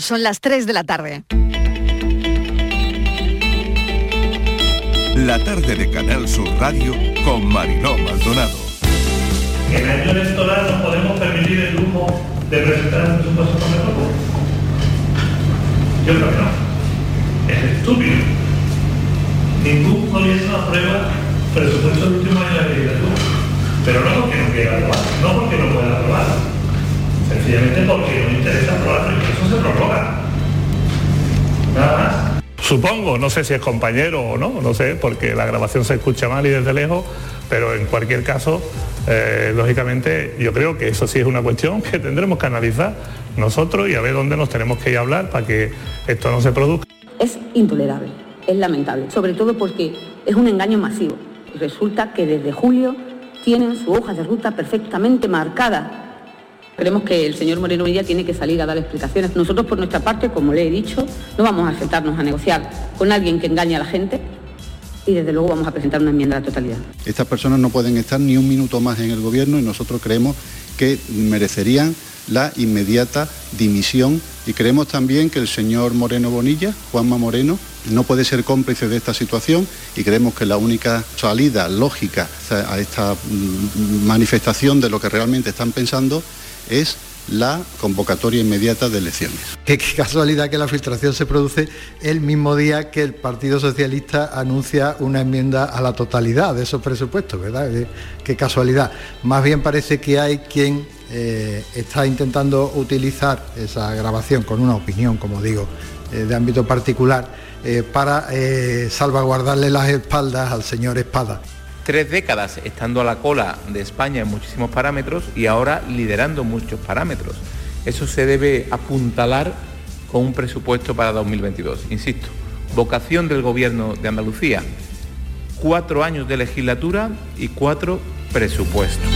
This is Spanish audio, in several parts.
Son las 3 de la tarde. La tarde de Canal Sur Radio con Mariló Maldonado. En el año electoral nos podemos permitir el lujo de presentar un presupuesto con el Yo creo que no. Es estúpido. Ningún gobierno aprueba presupuesto del último año de la legislatura. Pero no porque no quiera aprobar, no porque no pueda aprobar. Sencillamente porque no interesa aprobarlo y eso se prorroga. Nada más. Supongo, no sé si es compañero o no, no sé, porque la grabación se escucha mal y desde lejos, pero en cualquier caso, eh, lógicamente, yo creo que eso sí es una cuestión que tendremos que analizar nosotros y a ver dónde nos tenemos que ir a hablar para que esto no se produzca. Es intolerable, es lamentable, sobre todo porque es un engaño masivo. Resulta que desde julio tienen su hoja de ruta perfectamente marcada Creemos que el señor Moreno Bonilla tiene que salir a dar explicaciones. Nosotros, por nuestra parte, como le he dicho, no vamos a sentarnos a negociar con alguien que engaña a la gente y desde luego vamos a presentar una enmienda a la totalidad. Estas personas no pueden estar ni un minuto más en el gobierno y nosotros creemos que merecerían la inmediata dimisión y creemos también que el señor Moreno Bonilla, Juanma Moreno, no puede ser cómplice de esta situación y creemos que la única salida lógica a esta mm, manifestación de lo que realmente están pensando es la convocatoria inmediata de elecciones. Qué, casualidad que la filtración se produce el mismo día que el Partido Socialista anuncia una enmienda a la totalidad de esos presupuestos, ¿verdad? Qué, casualidad. Más bien parece que hay quien eh, está intentando utilizar esa grabación con una opinión, como digo, eh, de ámbito particular, eh, para salvaguardarle las espaldas al señor Espada tres décadas estando a la cola de España en muchísimos parámetros y ahora liderando muchos parámetros. Eso se debe apuntalar con un presupuesto para 2022. Insisto, vocación del Gobierno de Andalucía, cuatro años de legislatura y cuatro presupuestos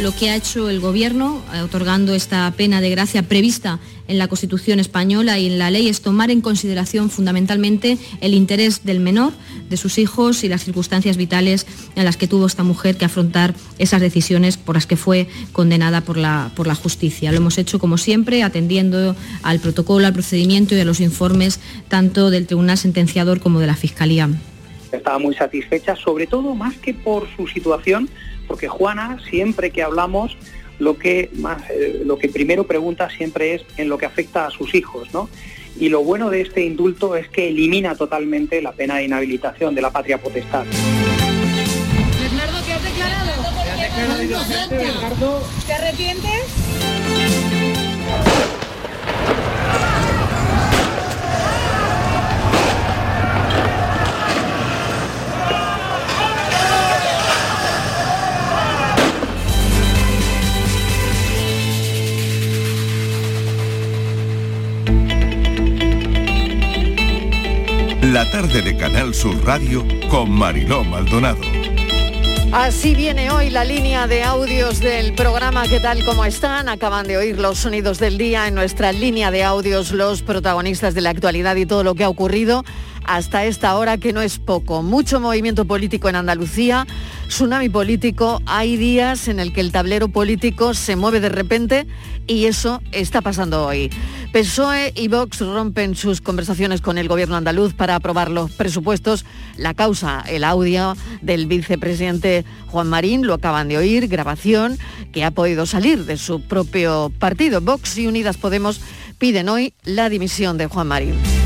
lo que ha hecho el Gobierno, eh, otorgando esta pena de gracia prevista en la Constitución española y en la ley, es tomar en consideración fundamentalmente el interés del menor, de sus hijos y las circunstancias vitales en las que tuvo esta mujer que afrontar esas decisiones por las que fue condenada por la, por la justicia. Lo hemos hecho, como siempre, atendiendo al protocolo, al procedimiento y a los informes tanto del Tribunal Sentenciador como de la Fiscalía. Estaba muy satisfecha, sobre todo más que por su situación, porque Juana, siempre que hablamos, lo que, más, eh, lo que primero pregunta siempre es en lo que afecta a sus hijos, ¿no? Y lo bueno de este indulto es que elimina totalmente la pena de inhabilitación de la patria potestad. Bernardo, ¿qué has declarado? ¿Te arrepientes? La tarde de Canal Sur Radio con Mariló Maldonado. Así viene hoy la línea de audios del programa. ¿Qué tal? ¿Cómo están? Acaban de oír los sonidos del día en nuestra línea de audios, los protagonistas de la actualidad y todo lo que ha ocurrido hasta esta hora, que no es poco. Mucho movimiento político en Andalucía, tsunami político. Hay días en el que el tablero político se mueve de repente y eso está pasando hoy. PSOE y Vox rompen sus conversaciones con el gobierno andaluz para aprobar los presupuestos. La causa, el audio del vicepresidente Juan Marín, lo acaban de oír, grabación que ha podido salir de su propio partido. Vox y Unidas Podemos piden hoy la dimisión de Juan Marín.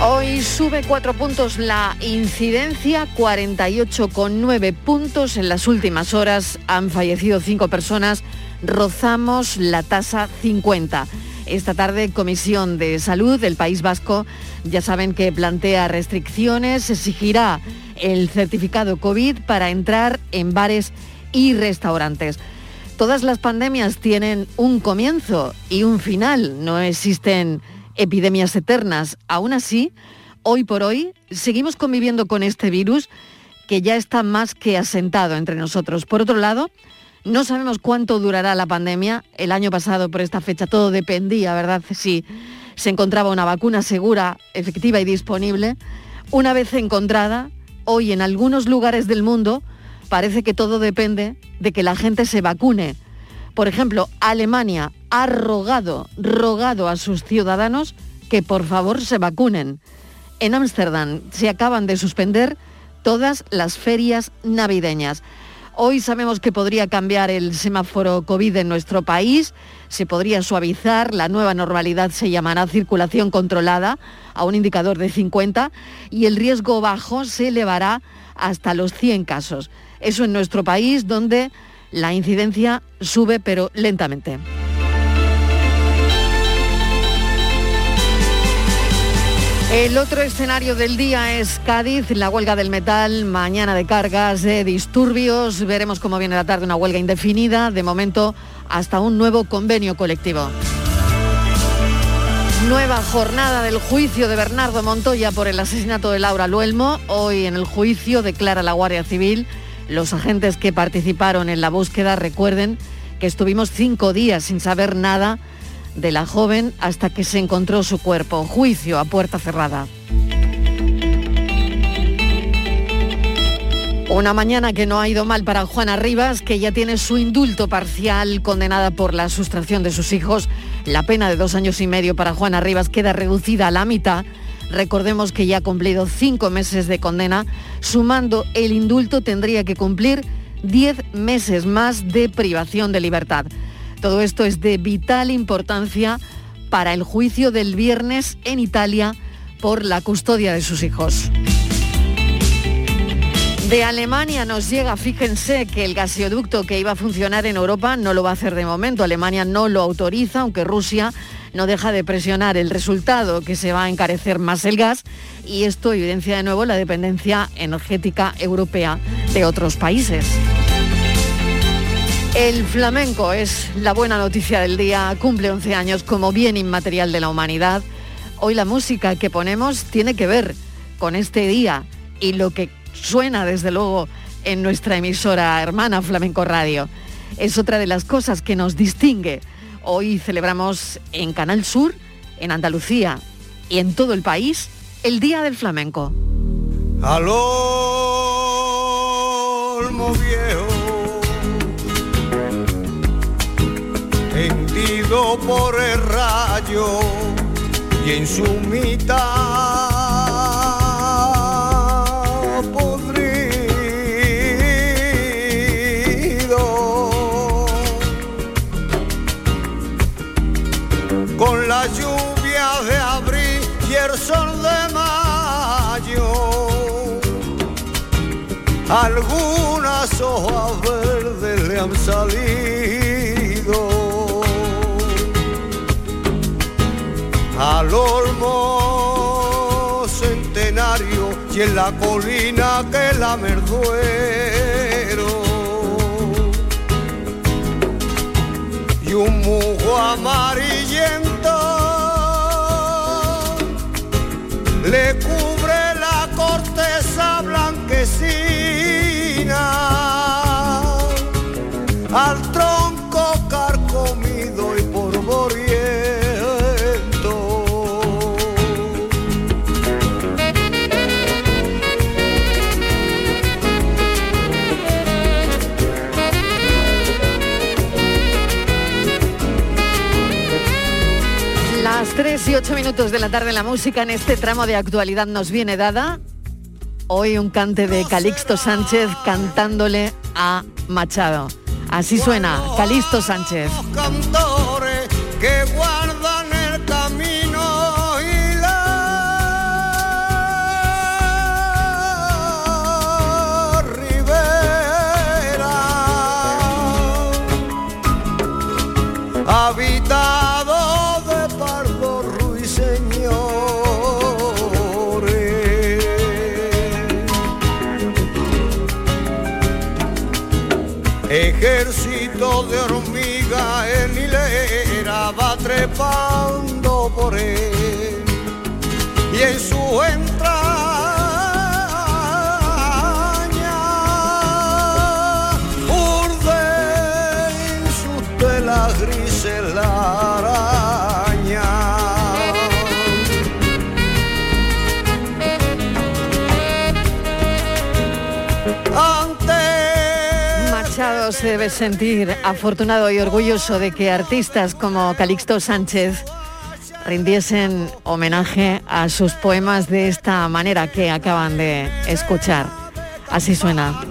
Hoy sube cuatro puntos la incidencia, 48,9 puntos en las últimas horas. Han fallecido cinco personas, rozamos la tasa 50. Esta tarde, Comisión de Salud del País Vasco, ya saben que plantea restricciones, exigirá el certificado COVID para entrar en bares y restaurantes. Todas las pandemias tienen un comienzo y un final, no existen epidemias eternas. Aún así, hoy por hoy seguimos conviviendo con este virus que ya está más que asentado entre nosotros. Por otro lado, no sabemos cuánto durará la pandemia. El año pasado, por esta fecha, todo dependía, ¿verdad? Si se encontraba una vacuna segura, efectiva y disponible. Una vez encontrada, hoy en algunos lugares del mundo parece que todo depende de que la gente se vacune Por ejemplo, Alemania ha rogado, rogado a sus ciudadanos que por favor se vacunen. En Ámsterdam se acaban de suspender todas las ferias navideñas. Hoy sabemos que podría cambiar el semáforo COVID en nuestro país, se podría suavizar, la nueva normalidad se llamará circulación controlada a un indicador de 50 y el riesgo bajo se elevará hasta los 100 casos. Eso en nuestro país donde la incidencia sube pero lentamente. El otro escenario del día es Cádiz, la huelga del metal, mañana de cargas, de disturbios, veremos cómo viene la tarde una huelga indefinida, de momento hasta un nuevo convenio colectivo. Nueva jornada del juicio de Bernardo Montoya por el asesinato de Laura Luelmo. Hoy en el juicio declara la Guardia Civil. Los agentes que participaron en la búsqueda recuerden que estuvimos cinco días sin saber nada de la joven hasta que se encontró su cuerpo. Juicio a puerta cerrada. Una mañana que no ha ido mal para Juana Rivas, que ya tiene su indulto parcial condenada por la sustracción de sus hijos. La pena de dos años y medio para Juana Rivas queda reducida a la mitad. Recordemos que ya ha cumplido cinco meses de condena. Sumando el indulto tendría que cumplir diez meses más de privación de libertad. Todo esto es de vital importancia para el juicio del viernes en Italia por la custodia de sus hijos. De Alemania nos llega, fíjense que el gasoducto que iba a funcionar en Europa no lo va a hacer de momento. Alemania no lo autoriza, aunque Rusia no deja de presionar el resultado, que se va a encarecer más el gas, y esto evidencia de nuevo la dependencia energética europea de otros países. El flamenco es la buena noticia del día, cumple 11 años como bien inmaterial de la humanidad. Hoy la música que ponemos tiene que ver con este día y lo que suena desde luego en nuestra emisora hermana Flamenco Radio. Es otra de las cosas que nos distingue. Hoy celebramos en Canal Sur, en Andalucía y en todo el país el Día del Flamenco. por el rayo y en su mitad hojas verdes le han salido. Al olmo centenario y en la colina que la merduero. Y un mujo amarillento le cubre la corteza blanquecina y 8 minutos de la tarde la música en este tramo de actualidad nos viene dada. Hoy un cante de Calixto Sánchez cantándole a Machado. Así suena, Calixto Sánchez. Ejército de hormiga en hilera va trepando por él. Y en su Machado Mariló se debe sentir afortunado y orgulloso de que artistas como Calixto Sánchez rindiesen homenaje a sus poemas de esta manera que acaban de escuchar. Así suena.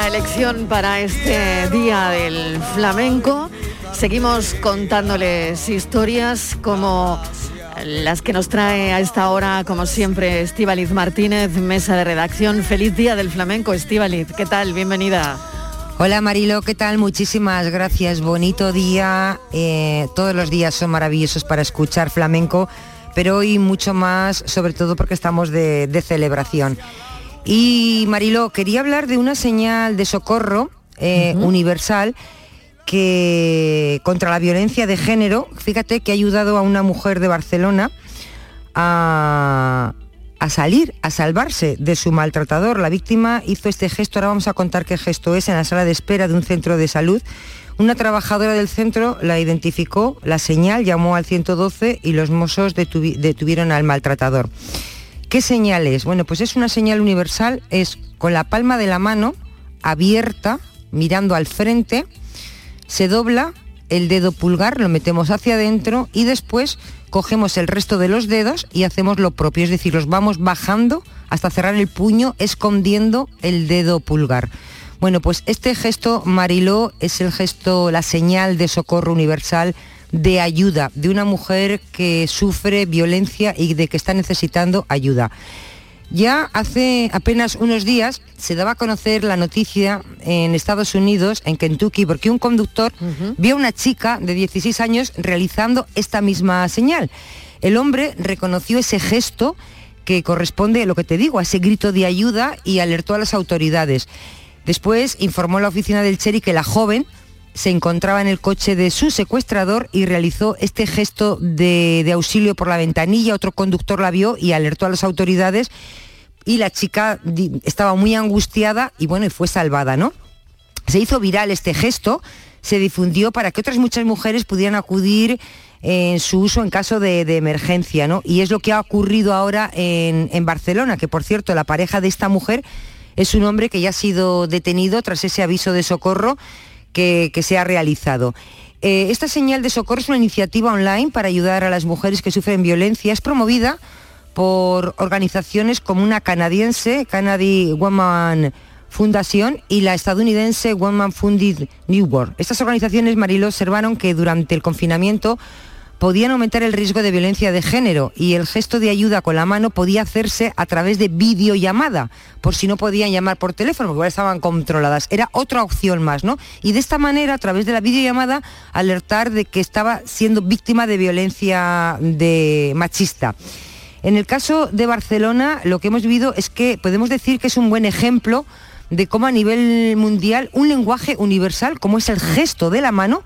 Nuestra elección para este día del flamenco. Seguimos contándoles historias como las que nos trae a esta hora, como siempre, Estíbaliz Martínez, mesa de redacción. Feliz día del flamenco, Estíbaliz. ¿Qué tal? Bienvenida. Hola Marilo, ¿qué tal? Muchísimas gracias. Bonito día. Eh, todos los días son maravillosos para escuchar flamenco, pero hoy mucho más, sobre todo porque estamos de celebración. Y Marilo, quería hablar de una señal de socorro eh, universal que contra la violencia de género, fíjate que ha ayudado a una mujer de Barcelona a, a salir, a salvarse de su maltratador. La víctima hizo este gesto, ahora vamos a contar qué gesto es, en la sala de espera de un centro de salud. Una trabajadora del centro la identificó, la señal, llamó al 112 y los mozos detuvi- detuvieron al maltratador. ¿Qué señal es? Bueno, pues es una señal universal, es con la palma de la mano abierta, mirando al frente, se dobla el dedo pulgar, lo metemos hacia adentro y después cogemos el resto de los dedos y hacemos lo propio, es decir, los vamos bajando hasta cerrar el puño, escondiendo el dedo pulgar. Bueno, pues este gesto, Mariló, es el gesto, la señal de socorro universal de ayuda de una mujer que sufre violencia y de que está necesitando ayuda. Ya hace apenas unos días se daba a conocer la noticia en Estados Unidos, en Kentucky, porque un conductor vio a una chica de 16 años realizando esta misma señal. El hombre reconoció ese gesto que corresponde, lo que te digo, a ese grito de ayuda y alertó a las autoridades. Después informó la oficina del Cherry que la joven se encontraba en el coche de su secuestrador y realizó este gesto de, de auxilio por la ventanilla. Otro conductor la vio y alertó a las autoridades y la chica estaba muy angustiada y bueno, y fue salvada, ¿no? Se hizo viral este gesto, se difundió para que otras muchas mujeres pudieran acudir en su uso en caso de, de emergencia, ¿no? Y es lo que ha ocurrido ahora en, en Barcelona, que por cierto, la pareja de esta mujer es un hombre que ya ha sido detenido tras ese aviso de socorro que, se ha realizado. Eh, esta señal de socorro es una iniciativa online para ayudar a las mujeres que sufren violencia. Es promovida por organizaciones como una canadiense, Canady Woman Fundación, y la estadounidense Woman Funded New World. Estas organizaciones, Marilo, observaron que durante el confinamiento podían aumentar el riesgo de violencia de género y el gesto de ayuda con la mano podía hacerse a través de videollamada, por si no podían llamar por teléfono, porque estaban controladas. Era otra opción más, ¿no? Y de esta manera, a través de la videollamada, alertar de que estaba siendo víctima de violencia de machista. En el caso de Barcelona, lo que hemos vivido es que podemos decir que es un buen ejemplo de cómo a nivel mundial un lenguaje universal, como es el gesto de la mano,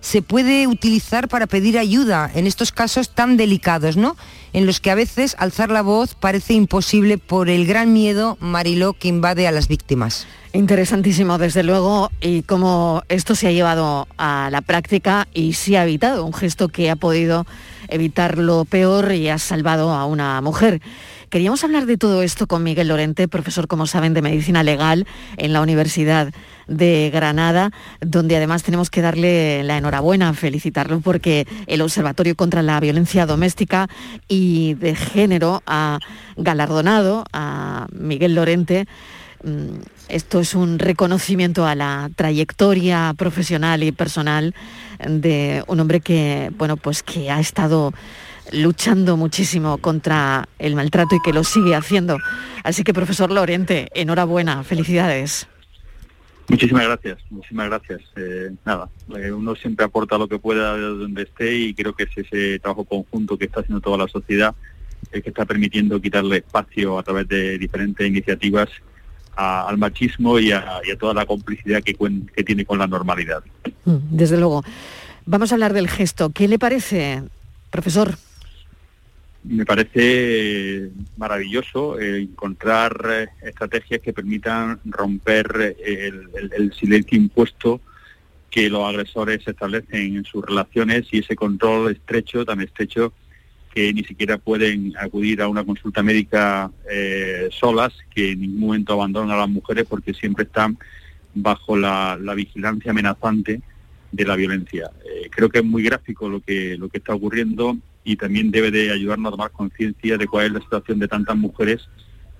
se puede utilizar para pedir ayuda en estos casos tan delicados, ¿no? En los que a veces alzar la voz parece imposible por el gran miedo, Mariló, que invade a las víctimas. Interesantísimo, desde luego, y cómo esto se ha llevado a la práctica y se ha evitado, un gesto que ha podido evitar lo peor y ha salvado a una mujer. Queríamos hablar de todo esto con Miguel Lorente, profesor, como saben, de Medicina Legal en la Universidad de Granada, donde además tenemos que darle la enhorabuena, felicitarlo porque el Observatorio contra la Violencia Doméstica y de Género ha galardonado a Miguel Lorente. Mm, esto es un reconocimiento a la trayectoria profesional y personal de un hombre que, bueno, pues que ha estado luchando muchísimo contra el maltrato y que lo sigue haciendo. Así que, profesor Lorente, enhorabuena, felicidades. Muchísimas gracias, muchísimas gracias. Eh, nada, eh, uno siempre aporta lo que pueda de donde esté y creo que es ese trabajo conjunto que está haciendo toda la sociedad el que está permitiendo quitarle espacio a través de diferentes iniciativas al machismo y a, toda la complicidad que, que tiene con la normalidad. Mm, desde luego. Vamos a hablar del gesto. ¿Qué le parece, profesor? Me parece maravilloso eh, encontrar eh, estrategias que permitan romper eh, el, silencio impuesto que los agresores establecen en sus relaciones y ese control estrecho, tan estrecho, que ni siquiera pueden acudir a una consulta médica eh, solas, que en ningún momento abandonan a las mujeres porque siempre están bajo la, vigilancia amenazante de la violencia. Eh, creo que es muy gráfico lo que, lo que está ocurriendo y también debe de ayudarnos a tomar conciencia de cuál es la situación de tantas mujeres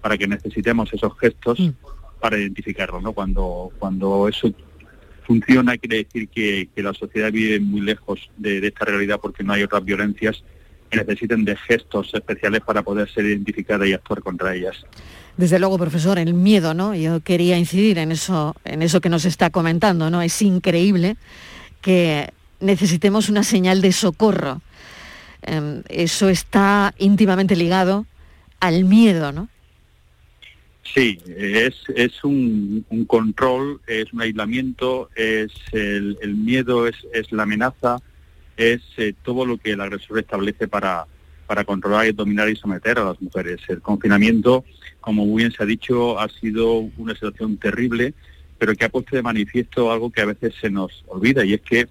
para que necesitemos esos gestos mm. para identificarlo. ¿no? Cuando, cuando eso funciona quiere decir que, la sociedad vive muy lejos de esta realidad porque no hay otras violencias que necesiten de gestos especiales para poder ser identificadas y actuar contra ellas. Desde luego, profesor, el miedo, ¿no? Yo quería incidir en eso, en eso que nos está comentando, ¿no? Es increíble que necesitemos una señal de socorro. Em, eso está íntimamente ligado al miedo, ¿no? Sí, es, es un, control, es un aislamiento, es el, miedo, es, es la amenaza, es eh, todo lo que el agresor establece para, para controlar y dominar y someter a las mujeres. El confinamiento, como muy bien se ha dicho, ha sido una situación terrible, pero que ha puesto de manifiesto algo que a veces se nos olvida, y es que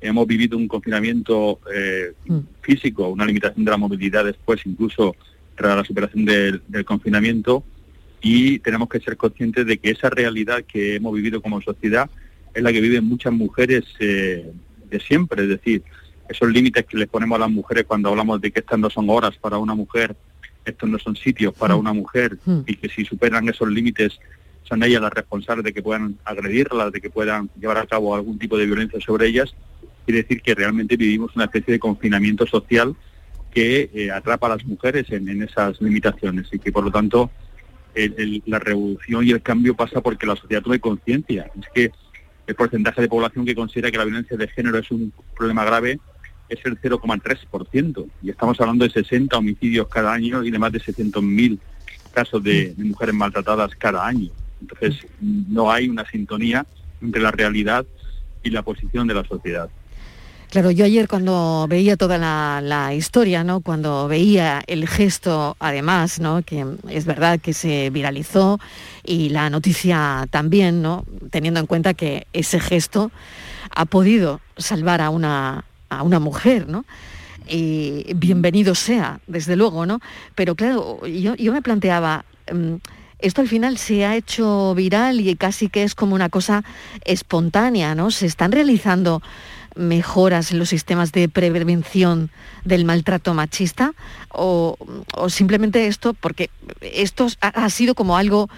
hemos vivido un confinamiento eh, mm. físico, una limitación de la movilidad después, incluso tras la superación del, confinamiento, y tenemos que ser conscientes de que esa realidad que hemos vivido como sociedad es la que viven muchas mujeres eh, de siempre, es decir, esos límites que les ponemos a las mujeres cuando hablamos de que estas no son horas para una mujer, estos no son sitios para mm. una mujer mm. y que si superan esos límites son ellas las responsables de que puedan agredirlas, de que puedan llevar a cabo algún tipo de violencia sobre ellas, quiere decir que realmente vivimos una especie de confinamiento social que eh, atrapa a las mujeres en, esas limitaciones y que por lo tanto la revolución y el cambio pasa porque la sociedad tome conciencia. Es que el porcentaje de población que considera que la violencia de género es un problema grave es el 0,3%. Y estamos hablando de 60 homicidios cada año y de más de 600.000 casos de, mujeres maltratadas cada año. Entonces, no hay una sintonía entre la realidad y la posición de la sociedad. Claro, yo ayer cuando veía toda la, historia, ¿no? Cuando veía el gesto, además, ¿no? Que es verdad que se viralizó y la noticia también, ¿no? Teniendo en cuenta que ese gesto ha podido salvar a una, a una mujer, ¿no? Y bienvenido sea, desde luego, ¿no? Pero claro, yo, yo me planteaba, mm, esto al final se ha hecho viral y casi que es como una cosa espontánea, ¿no? Se están realizando mejoras en los sistemas de prevención del maltrato machista o, simplemente esto, porque esto ha, sido como algo,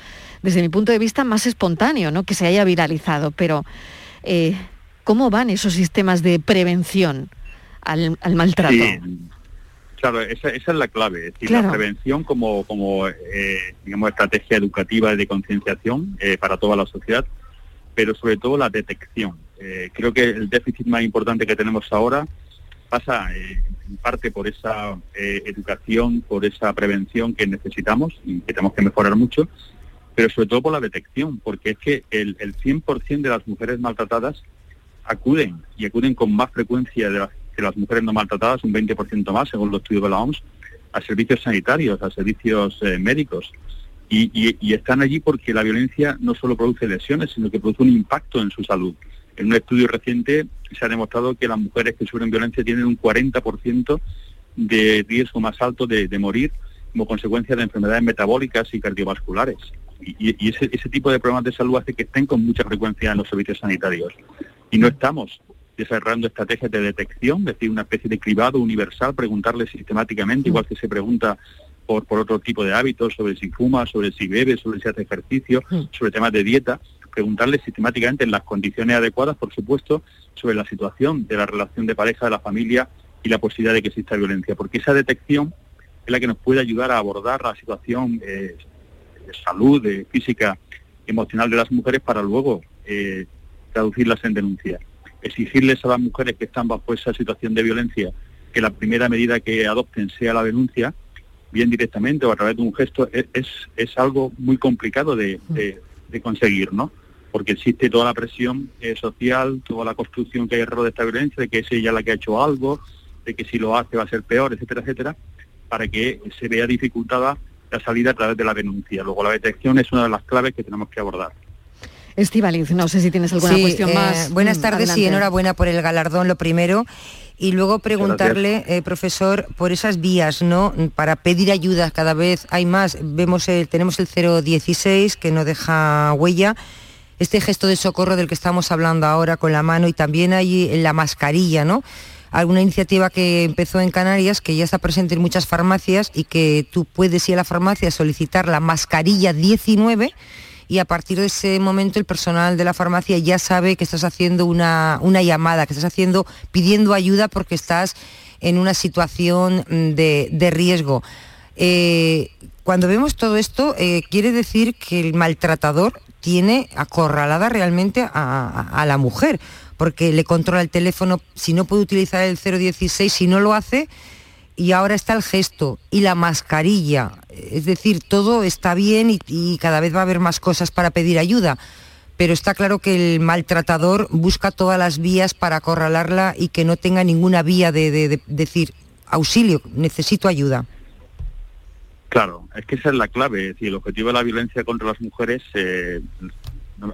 desde mi punto de vista, más espontáneo, ¿no? que se haya viralizado, pero eh, ¿cómo van esos sistemas de prevención al, maltrato? Claro, esa, es la clave, es la prevención como, como eh, digamos, estrategia educativa de concienciación eh, para toda la sociedad, pero sobre todo la detección eh, creo que el déficit más importante que tenemos ahora pasa eh, en parte por esa eh, educación, por esa prevención que necesitamos y que tenemos que mejorar mucho, pero sobre todo por la detección, porque es que el, 100% de las mujeres maltratadas acuden y acuden con más frecuencia que las mujeres no maltratadas, un 20% más según los estudios de la OMS, a servicios sanitarios, a servicios médicos. Y están allí porque la violencia no solo produce lesiones, sino que produce un impacto en su salud. En un estudio reciente se ha demostrado que las mujeres que sufren violencia tienen un 40% de riesgo más alto de, morir como consecuencia de enfermedades metabólicas y cardiovasculares. Y, y ese, ese tipo de problemas de salud hace que estén con mucha frecuencia en los servicios sanitarios. Y no estamos desarrollando estrategias de detección, es decir, una especie de cribado universal, preguntarle sistemáticamente, igual que se pregunta por, por otro tipo de hábitos, sobre si fuma, sobre si bebe, sobre si hace ejercicio, sobre temas de dieta, preguntarle sistemáticamente en las condiciones adecuadas, por supuesto, sobre la situación de la relación de pareja, de la familia y la posibilidad de que exista violencia, porque esa detección es la que nos puede ayudar a abordar la situación eh, de salud, física, emocional de las mujeres para luego eh, traducirlas en denuncia. Exigirles a las mujeres que están bajo esa situación de violencia que la primera medida que adopten sea la denuncia, bien directamente o a través de un gesto, es, es, es algo muy complicado de, de, conseguir, ¿no? Porque existe toda la presión eh, social, toda la construcción que hay alrededor de esta violencia, de que es ella la que ha hecho algo, de que si lo hace va a ser peor, etcétera, etcétera, para que se vea dificultada la salida a través de la denuncia. Luego la detección es una de las claves que tenemos que abordar. Estivaliz, no sé si tienes alguna Sí, cuestión eh, más. Buenas Mm, tardes y enhorabuena por el galardón, lo primero. Y luego preguntarle, eh, profesor, por esas vías, ¿no? Para pedir ayuda cada vez hay más. Vemos el, tenemos el 016 que no deja huella. Este gesto de socorro del que estamos hablando ahora con la mano y también hay la mascarilla, ¿no? Alguna iniciativa que empezó en Canarias, que ya está presente en muchas farmacias y que tú puedes ir a la farmacia a solicitar la mascarilla 19 y a partir de ese momento el personal de la farmacia ya sabe que estás haciendo una, una llamada, que estás haciendo, pidiendo ayuda porque estás en una situación mm, de, de riesgo. Eh, cuando vemos todo esto, eh, quiere decir que el maltratador tiene acorralada realmente a, la mujer, porque le controla el teléfono, si no puede utilizar el 016, si no lo hace, y ahora está el gesto y la mascarilla. Es decir, todo está bien y, cada vez va a haber más cosas para pedir ayuda. Pero está claro que el maltratador busca todas las vías para acorralarla y que no tenga ninguna vía de decir auxilio, necesito ayuda. Claro, es que esa es la clave. Es decir, el objetivo de la violencia contra las mujeres, eh,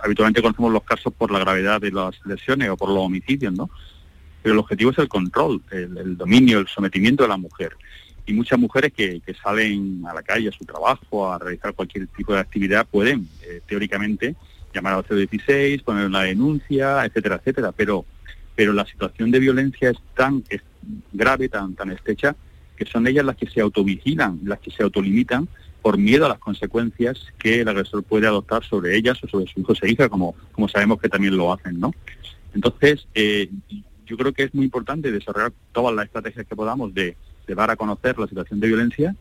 habitualmente conocemos los casos por la gravedad de las lesiones o por los homicidios, ¿no? Pero el objetivo es el control, el, dominio, el sometimiento de la mujer. Y muchas mujeres que, que salen a la calle, a su trabajo, a realizar cualquier tipo de actividad, pueden, eh, teóricamente, llamar al 016, poner una denuncia, etcétera, etcétera. Pero, pero la situación de violencia es tan grave, tan, tan estrecha, que son ellas las que se autovigilan, las que se autolimitan por miedo a las consecuencias que el agresor puede adoptar sobre ellas o sobre sus hijos e hijas, como, como sabemos que también lo hacen, ¿no? Entonces, eh, yo creo que es muy importante desarrollar todas las estrategias que podamos de, de dar a conocer la situación de violencia,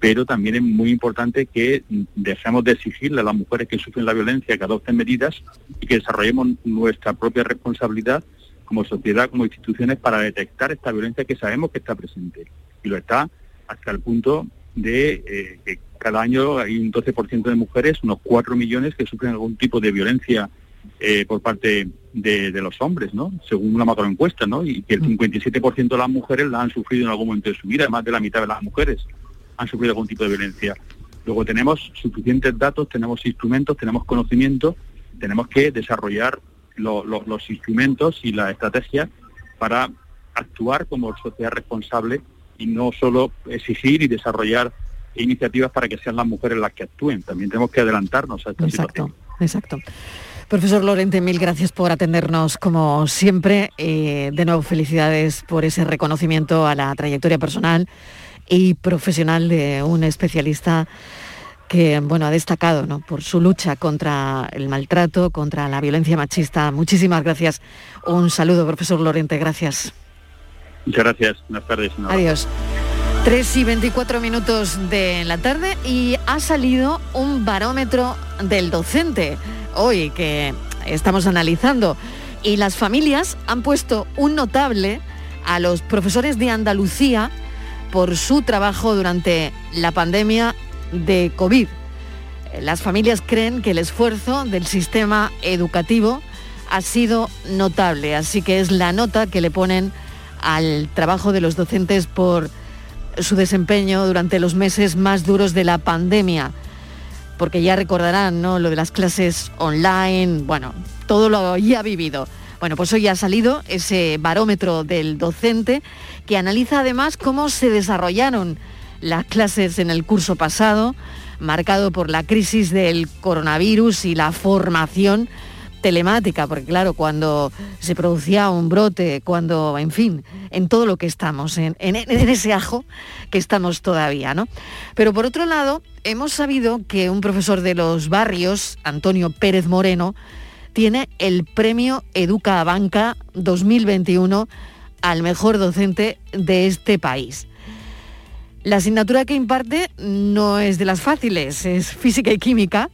pero también es muy importante que dejemos de exigirle a las mujeres que sufren la violencia que adopten medidas y que desarrollemos nuestra propia responsabilidad como sociedad, como instituciones, para detectar esta violencia que sabemos que está presente. Y lo está hasta el punto de eh, que cada año hay un 12% de mujeres, unos 4 millones que sufren algún tipo de violencia eh, por parte de, de los hombres, ¿no? Según una macroencuesta, ¿no? Y que el 57% de las mujeres la han sufrido en algún momento de su vida, más de la mitad de las mujeres han sufrido algún tipo de violencia. Luego tenemos suficientes datos, tenemos instrumentos, tenemos conocimiento, tenemos que desarrollar lo- lo- los instrumentos y las estrategias para actuar como sociedad responsable y no solo exigir y desarrollar iniciativas para que sean las mujeres las que actúen. También tenemos que adelantarnos a esta situación. Exacto. Profesor Lorente, mil gracias por atendernos como siempre. Eh, de nuevo, felicidades por ese reconocimiento a la trayectoria personal y profesional de un especialista que bueno, ha destacado ¿no? por su lucha contra el maltrato, contra la violencia machista. Muchísimas gracias. Un saludo, profesor Lorente, gracias. Muchas gracias. Buenas tardes. Adiós. 3 y 24 minutos de la tarde y ha salido un barómetro del docente hoy que estamos analizando y las familias han puesto un notable a los profesores de Andalucía por su trabajo durante la pandemia de COVID. Las familias creen que el esfuerzo del sistema educativo ha sido notable, así que es la nota que le ponen al trabajo de los docentes por su desempeño durante los meses más duros de la pandemia. Porque ya recordarán, ¿no? Lo de las clases online, bueno, todo lo ya vivido. Bueno, pues hoy ha salido ese barómetro del docente que analiza además cómo se desarrollaron las clases en el curso pasado, marcado por la crisis del coronavirus y la formación telemática, porque claro, cuando se producía un brote, cuando, en fin, en todo lo que estamos, en, en, ese ajo que estamos todavía, ¿no? Pero por otro lado, hemos sabido que un profesor de los barrios, Antonio Pérez Moreno, tiene el premio Educa Banca 2021 al mejor docente de este país. La asignatura que imparte no es de las fáciles, es física y química.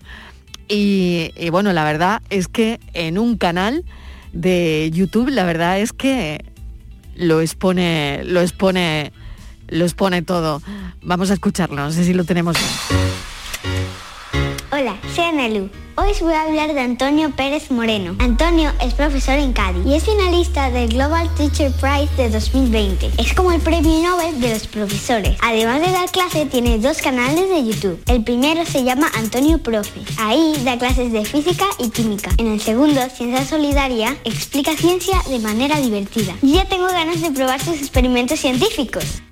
Y, bueno, la verdad es que en un canal de YouTube, la verdad es que lo expone, lo expone, lo expone todo. Vamos a escucharlo, no sé si lo tenemos. Hola, soy Anelu Hoy os voy a hablar de Antonio Pérez Moreno. Antonio es profesor en Cádiz y es finalista del Global Teacher Prize de 2020. Es como el premio Nobel de los profesores. Además de dar clases, tiene dos canales de YouTube. El primero se llama Antonio Profe. Ahí da clases de física y química. En el segundo, Ciencia Solidaria, explica ciencia de manera divertida. Y ya tengo ganas de probar sus experimentos científicos.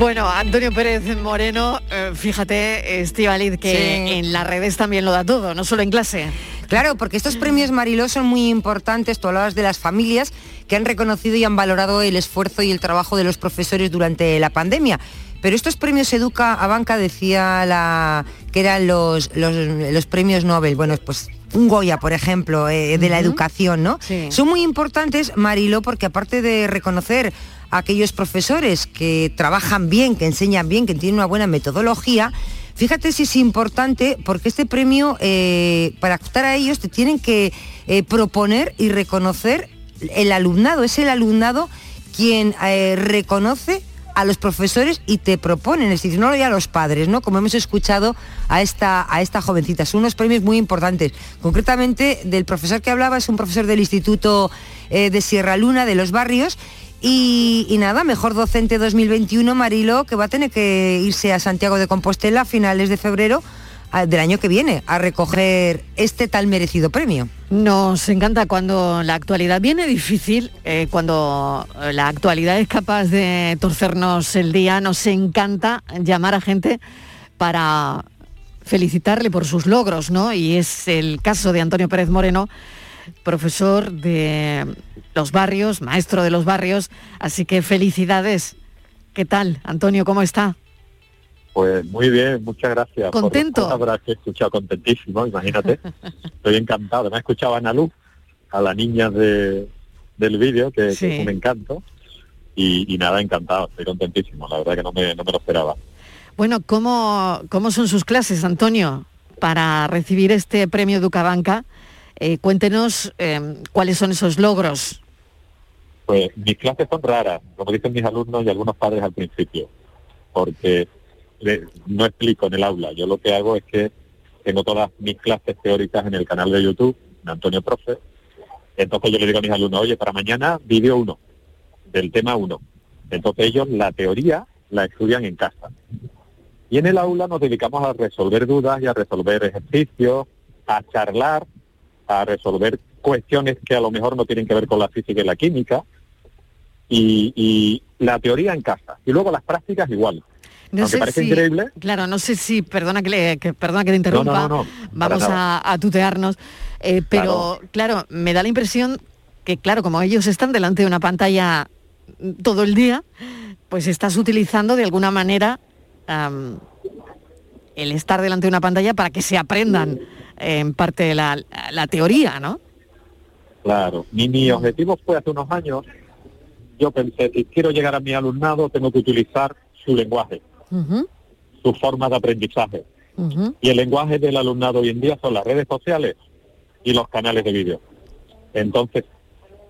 Bueno, Antonio Pérez Moreno, eh, fíjate, Estivaliz, que en las redes también lo da todo, no solo en clase. Claro, porque estos premios Mariló son muy importantes, tú hablabas de las familias que han reconocido y han valorado el esfuerzo y el trabajo de los profesores durante la pandemia. Pero estos premios Educa a Banca decía la, que eran los, los, premios Nobel. Bueno, pues un Goya, por ejemplo, eh, de la educación, ¿no? Son muy importantes, Marilo, porque aparte de reconocer aquellos profesores que trabajan bien, que enseñan bien, que tienen una buena metodología, fíjate si es importante porque este premio, eh, para optar a ellos, te tienen que eh, proponer y reconocer el alumnado. Es el alumnado quien eh, reconoce a los profesores y te proponen, es decir, no ya a los padres, ¿no? Como hemos escuchado a esta, a esta jovencita. Son unos premios muy importantes. Concretamente, del profesor que hablaba es un profesor del Instituto de Sierra Luna, de los barrios, y, nada, mejor docente 2021, Marilo, que va a tener que irse a Santiago de Compostela a finales de febrero del año que viene a recoger este tal merecido premio. Nos encanta cuando la actualidad viene difícil, eh, cuando la actualidad es capaz de torcernos el día, nos encanta llamar a gente para felicitarle por sus logros, ¿no? Y es el caso de Antonio Pérez Moreno, profesor de los barrios, maestro de los barrios, así que felicidades. ¿Qué tal, Antonio? ¿Cómo está? Pues muy bien, muchas gracias. ¿Contento? Por que he escuchado contentísimo, imagínate. Estoy encantado. Me ha escuchado a Ana Luz, a la niña de, del vídeo, que, es un encanto. Y, nada, encantado, estoy contentísimo. La verdad que no me, no me lo esperaba. Bueno, ¿cómo, ¿cómo son sus clases, Antonio, para recibir este premio Educabanca? Eh, cuéntenos em, cuáles son esos logros. Pues mis clases son raras, como dicen mis alumnos y algunos padres al principio, porque no explico en el aula. Yo lo que hago es que tengo todas mis clases teóricas en el canal de YouTube de Antonio Profe. Entonces yo le digo a mis alumnos, oye, para mañana vídeo 1, del tema 1. Entonces ellos la teoría la estudian en casa. Y en el aula nos dedicamos a resolver dudas y a resolver ejercicios, a charlar a resolver cuestiones que a lo mejor no tienen que ver con la física y la química, y, la teoría en casa, y luego las prácticas igual. No Aunque parece increíble. Claro, no sé si, perdona que, le, perdona que te interrumpa, vamos a, tutearnos, eh, pero claro. me da la impresión que, claro, como ellos están delante de una pantalla todo el día, pues estás utilizando de alguna manera el estar delante de una pantalla para que se aprendan en parte la, la teoría, ¿no? Claro, mi, mi objetivo fue hace unos años, yo pensé, si quiero llegar a mi alumnado, tengo que utilizar su lenguaje, su forma de aprendizaje. Y el lenguaje del alumnado hoy en día son las redes sociales y los canales de vídeo. Entonces,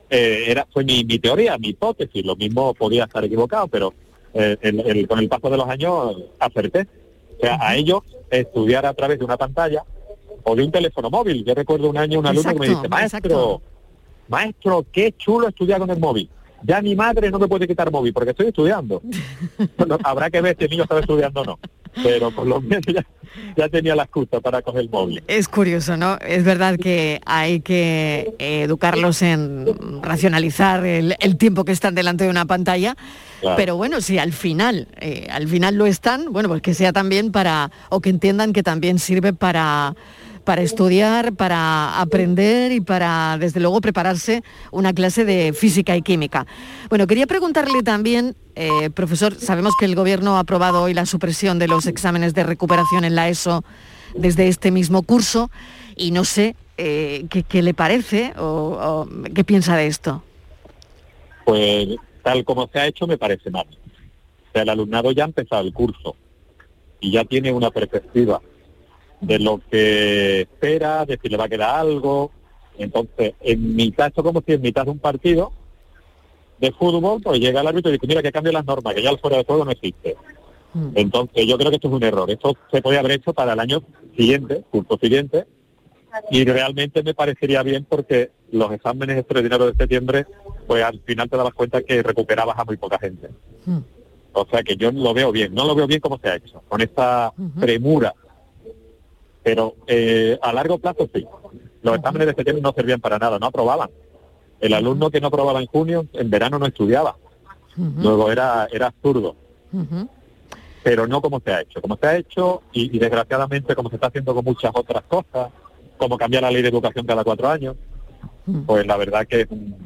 eh, era fue mi, mi, teoría, mi hipótesis, lo mismo podía estar equivocado, pero eh, con el paso de los años acerté. O sea, a ellos estudiar a través de una pantalla o de un teléfono móvil. Yo recuerdo un año un alumno que me dice, maestro, maestro, qué chulo estudiar con el móvil. Ya mi madre no me puede quitar móvil porque estoy estudiando. habrá que ver si el niño está estudiando o no. pero por lo menos ya, ya tenía la excusa para coger el móvil. Es curioso, ¿no? Es verdad que hay que educarlos en racionalizar el, el tiempo que están delante de una pantalla. Claro. Pero bueno, si al final, eh, al final lo están, bueno, pues que sea también para, o que entiendan que también sirve para, para estudiar, para aprender y para, desde luego, prepararse una clase de física y química. Bueno, quería preguntarle también, eh, profesor, sabemos que el Gobierno ha aprobado hoy la supresión de los exámenes de recuperación en la ESO desde este mismo curso y no sé eh, qué, le parece o, o qué piensa de esto. Pues tal como se ha hecho me parece mal. O sea, el alumnado ya ha empezado el curso y ya tiene una perspectiva de lo que espera, de si le va a quedar algo. Entonces, en mitad, esto como si en mitad de un partido de fútbol, pues llega el árbitro y dice, mira que cambie las normas, que ya el fuera de juego no existe. Entonces, yo creo que esto es un error. Esto se podía haber hecho para el año siguiente, curso siguiente, y realmente me parecería bien porque los exámenes extraordinarios de septiembre, pues al final te dabas cuenta que recuperabas a muy poca gente. O sea que yo lo veo bien, no lo veo bien como se ha hecho, con esta premura. Pero eh, a largo plazo sí. Los exámenes de septiembre no servían para nada, no aprobaban. El alumno que no aprobaba en junio, en verano no estudiaba. Luego era, era absurdo. Pero no como se ha hecho. Como se ha hecho y, y desgraciadamente como se está haciendo con muchas otras cosas, como cambiar la ley de educación cada cuatro años, pues la verdad que es un-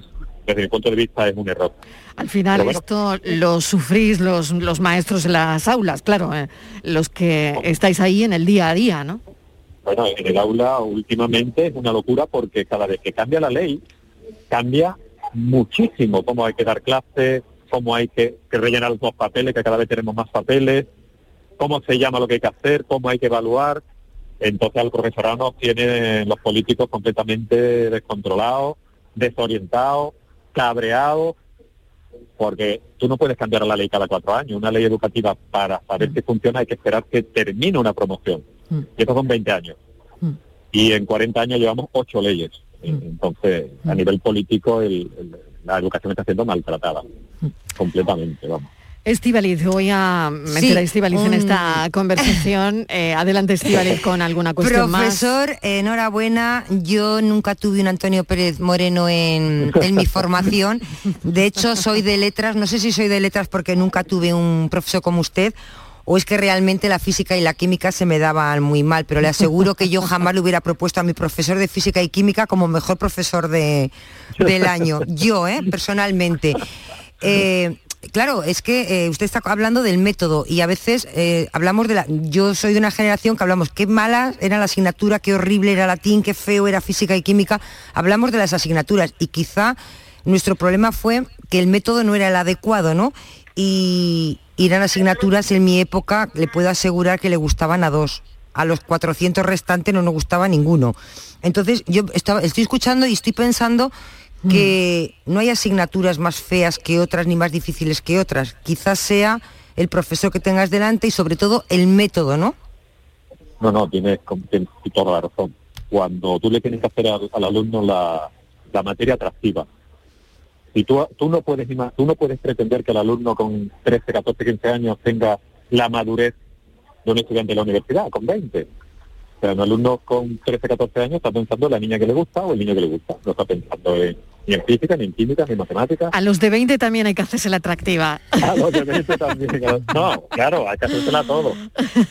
desde mi punto de vista es un error. Al final bueno. esto lo sufrís los, los maestros en las aulas, claro, eh, los que estáis ahí en el día a día, ¿no? Bueno, en el aula últimamente es una locura porque cada vez que cambia la ley, cambia muchísimo cómo hay que dar clases, cómo hay que, que rellenar los papeles, que cada vez tenemos más papeles, cómo se llama lo que hay que hacer, cómo hay que evaluar. Entonces al profesorado nos tienen los políticos completamente descontrolados, desorientados, cabreados, porque tú no puedes cambiar la ley cada cuatro años. Una ley educativa para saber si funciona hay que esperar que termine una promoción. Y eso son 20 años. Y en 40 años llevamos ocho leyes. Entonces, a nivel político, el- el- la educación está siendo maltratada. Completamente, vamos. Estivaliz, voy a meter a Estivaliz en un- esta conversación. Eh, adelante, Estivaliz, con alguna cuestión más. Profesor, enhorabuena. Yo nunca tuve un Antonio Pérez Moreno en, en mi formación. De hecho, soy de letras. No sé si soy de letras porque nunca tuve un profesor como usted o es que realmente la física y la química se me daban muy mal, pero le aseguro que yo jamás le hubiera propuesto a mi profesor de física y química como mejor profesor de, del año. Yo, ¿eh? personalmente. Eh, claro, es que eh, usted está hablando del método y a veces eh, hablamos de la... Yo soy de una generación que hablamos qué mala era la asignatura, qué horrible era latín, qué feo era física y química. Hablamos de las asignaturas y quizá nuestro problema fue que el método no era el adecuado, ¿no? Y, y eran asignaturas en mi época, le puedo asegurar que le gustaban a dos. A los 400 restantes no nos gustaba ninguno. Entonces yo estaba, estoy escuchando y estoy pensando que no hay asignaturas más feas que otras ni más difíciles que otras. Quizás sea el profesor que tengas delante y sobre todo el método, ¿no? No, no, tienes, tienes toda la razón. Cuando tú le tienes que hacer al, al alumno la, la materia atractiva, si tú, tú, no puedes, tú no puedes pretender que el alumno con 13, 14, 15 años tenga la madurez de un estudiante de la universidad, con 20. O sea, un alumno con 13, 14 años está pensando en la niña que le gusta o el niño que le gusta. No está pensando en- ni en física, ni en química, ni en matemáticas. A los de 20 también hay que hacerse la atractiva. A los de 20 también. No, claro, hay que hacérsela a todo.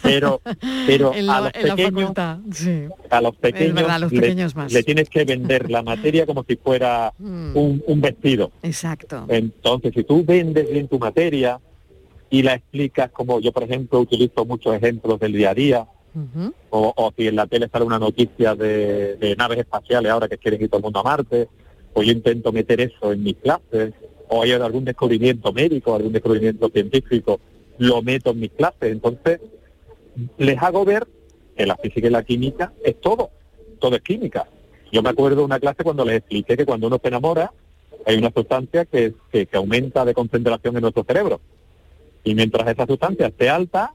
Pero, pero en a los en pequeños sí. a los pequeños, verdad, a los le- más. le, tienes que vender la materia como si fuera Mm. un, un vestido. Exacto. Entonces, si tú vendes bien tu materia y la explicas como yo, por ejemplo, utilizo muchos ejemplos del día a día, o, o si en la tele sale una noticia de, de naves espaciales ahora que quieren ir todo el mundo a Marte, pues yo intento meter eso en mis clases, o hay algún descubrimiento médico, algún descubrimiento científico, lo meto en mis clases. Entonces, les hago ver que la física y la química es todo, todo es química. Yo me acuerdo de una clase cuando les expliqué que cuando uno se enamora, hay una sustancia que, que, que aumenta de concentración en nuestro cerebro. Y mientras esa sustancia esté alta,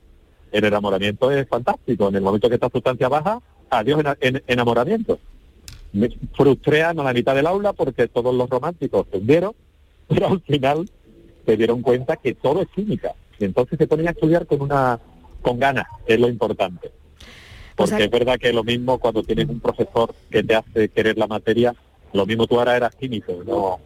el enamoramiento es fantástico. En el momento que esta sustancia baja, adiós en- enamoramiento. Me frustré a la mitad del aula porque todos los románticos se hundieron, pero al final se dieron cuenta que todo es química. Y entonces se ponen a estudiar con una con ganas, es lo importante. Pues Porque es verdad que lo mismo cuando tienes un profesor que te hace querer la materia, lo mismo tú ahora eras químico no,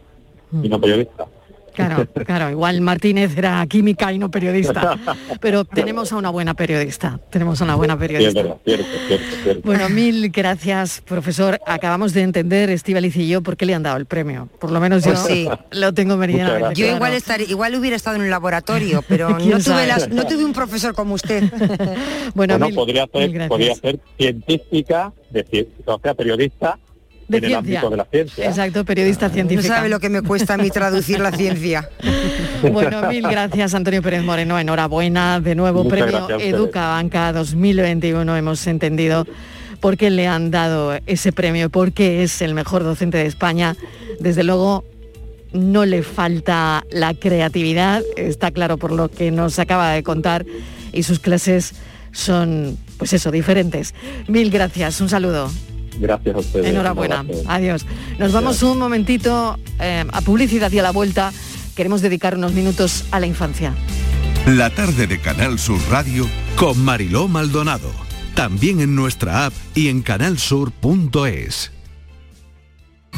y no periodista. Claro, claro, igual Martínez era química y no periodista, pero tenemos a una buena periodista, tenemos a una buena periodista. cierto, cierto, cierto. Bueno, mil gracias, profesor. Acabamos de entender, Estíbaliz y yo, por qué le han dado el premio. Por lo menos yo Pues sí. lo tengo meridianamente Yo igual estaré, igual hubiera estado en un laboratorio, pero no ¿Quién tuve, sabe? las- no tuve un profesor como usted. Bueno, Bueno, mil- podría ser, gracias. podría ser científica, de o sea, periodista De en el ciencia. ámbito de la ciencia. Exacto, periodista No científica. sabe lo que me cuesta a mí traducir la ciencia. Bueno, mil gracias Antonio Pérez Moreno, enhorabuena, de nuevo Muchas premio. Educa Banca 2021, hemos entendido por qué le han dado ese premio, por qué es el mejor docente de España. Desde luego no le falta la creatividad, está claro por lo que nos acaba de contar, y sus clases son, pues eso, diferentes. Mil gracias, un saludo. Gracias a ustedes. Enhorabuena. Adiós. Nos vamos un momentito eh, a publicidad y a la vuelta. Queremos dedicar unos minutos a la infancia. La tarde de Canal Sur Radio con Mariló Maldonado. También en nuestra app y en canalsur.es.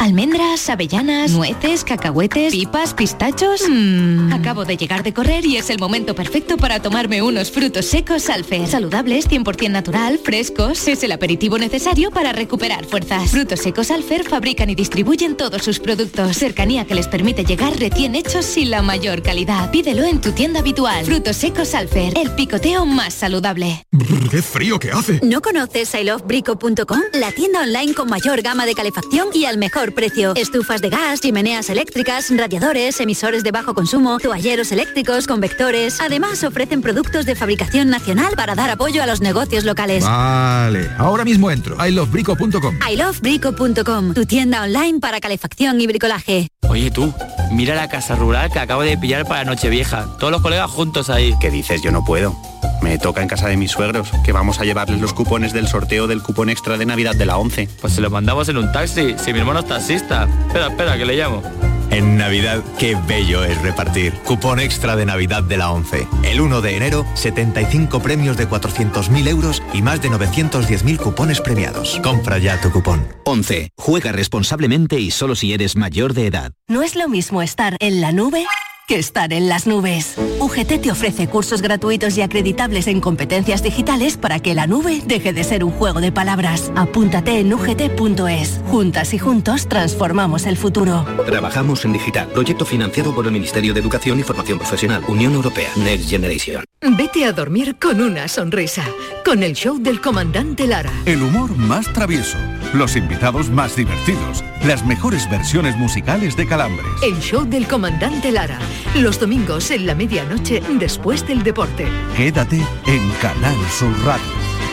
Almendras, avellanas, nueces, cacahuetes, pipas, pistachos. Mmm, acabo de llegar de correr y es el momento perfecto para tomarme unos frutos secos Alfer. Saludables, 100% natural, frescos. Es el aperitivo necesario para recuperar fuerzas. Frutos secos Alfer fabrican y distribuyen todos sus productos. Cercanía que les permite llegar recién hechos sin la mayor calidad. Pídelo en tu tienda habitual. Frutos secos Alfer, el picoteo más saludable. ¡Qué frío que hace! ¿No conoces ilovebrico.com? La tienda online con mayor gama de calefacción y al mejor precio. Estufas de gas, chimeneas eléctricas, radiadores, emisores de bajo consumo, toalleros eléctricos, convectores. Además ofrecen productos de fabricación nacional para dar apoyo a los negocios locales. Vale, ahora mismo entro. ilovebrico.com. ilovebrico.com, tu tienda online para calefacción y bricolaje. Oye tú, mira la casa rural que acabo de pillar para Nochevieja. Todos los colegas juntos ahí. ¿Qué dices? Yo no puedo. Me toca en casa de mis suegros, que vamos a llevarles los cupones del sorteo del cupón extra de Navidad de la 11. Pues se los mandamos en un taxi, si mi hermano es taxista. Espera, espera, que le llamo. En Navidad, qué bello es repartir. Cupón extra de Navidad de la 11. El 1 de enero, 75 premios de 400.000 euros y más de 910.000 cupones premiados. Compra ya tu cupón. 11. Juega responsablemente y solo si eres mayor de edad. No es lo mismo estar en la nube que estar en las nubes. UGT te ofrece cursos gratuitos y acreditables en competencias digitales para que la nube deje de ser un juego de palabras. Apúntate en ugt.es. Juntas y juntos transformamos el futuro. Trabajamos en digital. Proyecto financiado por el Ministerio de Educación y Formación Profesional. Unión Europea. Next Generation. Vete a dormir con una sonrisa, con el show del comandante Lara. El humor más travieso, los invitados más divertidos, las mejores versiones musicales de Calambres. El show del comandante Lara, los domingos en la medianoche después del deporte. Quédate en Canal Sur Radio,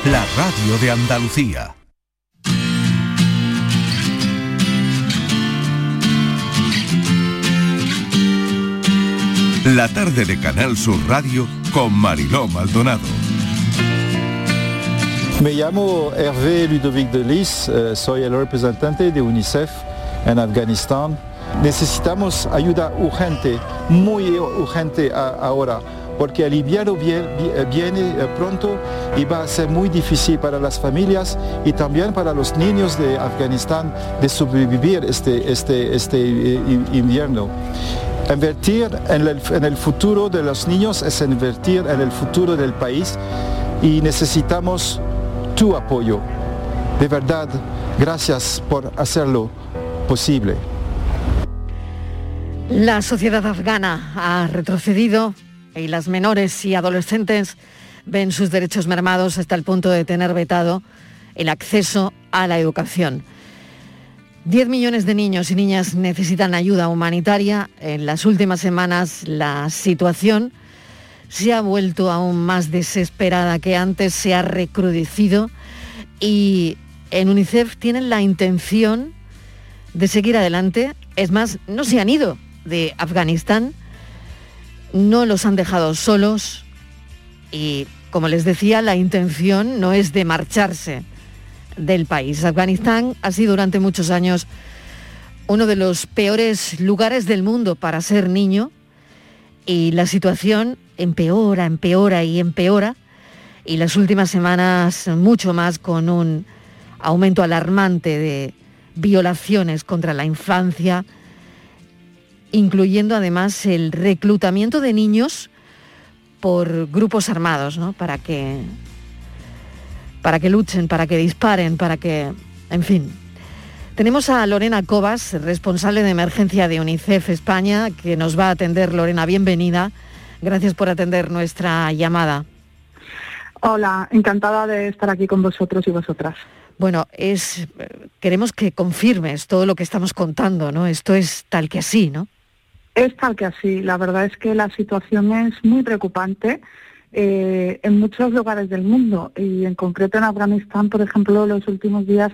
la radio de Andalucía. La tarde de Canal Sur Radio con Mariló Maldonado. Me llamo Hervé Ludovic de Lis, eh, soy el representante de UNICEF en Afganistán. Necesitamos ayuda urgente, muy urgente ahora, porque el invierno vie- vi- viene eh, pronto y va a ser muy difícil para las familias y también para los niños de Afganistán de sobrevivir este, este, este eh, invierno. Invertir en el, en el futuro de los niños es invertir en el futuro del país y necesitamos tu apoyo. De verdad, gracias por hacerlo posible. La sociedad afgana ha retrocedido y las menores y adolescentes ven sus derechos mermados hasta el punto de tener vetado el acceso a la educación. 10 millones de niños y niñas necesitan ayuda humanitaria. En las últimas semanas la situación se ha vuelto aún más desesperada que antes, se ha recrudecido y en UNICEF tienen la intención de seguir adelante. Es más, no se han ido de Afganistán, no los han dejado solos y, como les decía, la intención no es de marcharse del país. Afganistán ha sido durante muchos años uno de los peores lugares del mundo para ser niño y la situación empeora, empeora y empeora y las últimas semanas mucho más con un aumento alarmante de violaciones contra la infancia, incluyendo además el reclutamiento de niños por grupos armados, ¿no? Para que para que luchen, para que disparen, para que, en fin. Tenemos a Lorena Cobas, responsable de emergencia de UNICEF España, que nos va a atender. Lorena, bienvenida. Gracias por atender nuestra llamada. Hola, encantada de estar aquí con vosotros y vosotras. Bueno, es queremos que confirmes todo lo que estamos contando, ¿no? Esto es tal que así, ¿no? Es tal que así. La verdad es que la situación es muy preocupante. Eh, en muchos lugares del mundo y en concreto en Afganistán, por ejemplo, los últimos días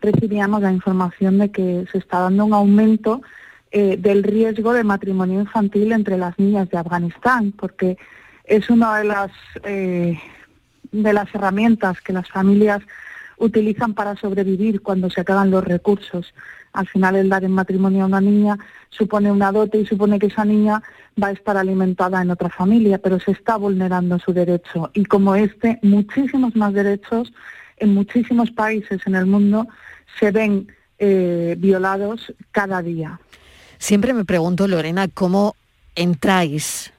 recibíamos la información de que se está dando un aumento eh, del riesgo de matrimonio infantil entre las niñas de Afganistán, porque es una de las eh, de las herramientas que las familias utilizan para sobrevivir cuando se acaban los recursos. Al final el dar en matrimonio a una niña supone una dote y supone que esa niña va a estar alimentada en otra familia, pero se está vulnerando su derecho. Y como este, muchísimos más derechos en muchísimos países en el mundo se ven eh, violados cada día. Siempre me pregunto, Lorena, ¿cómo entráis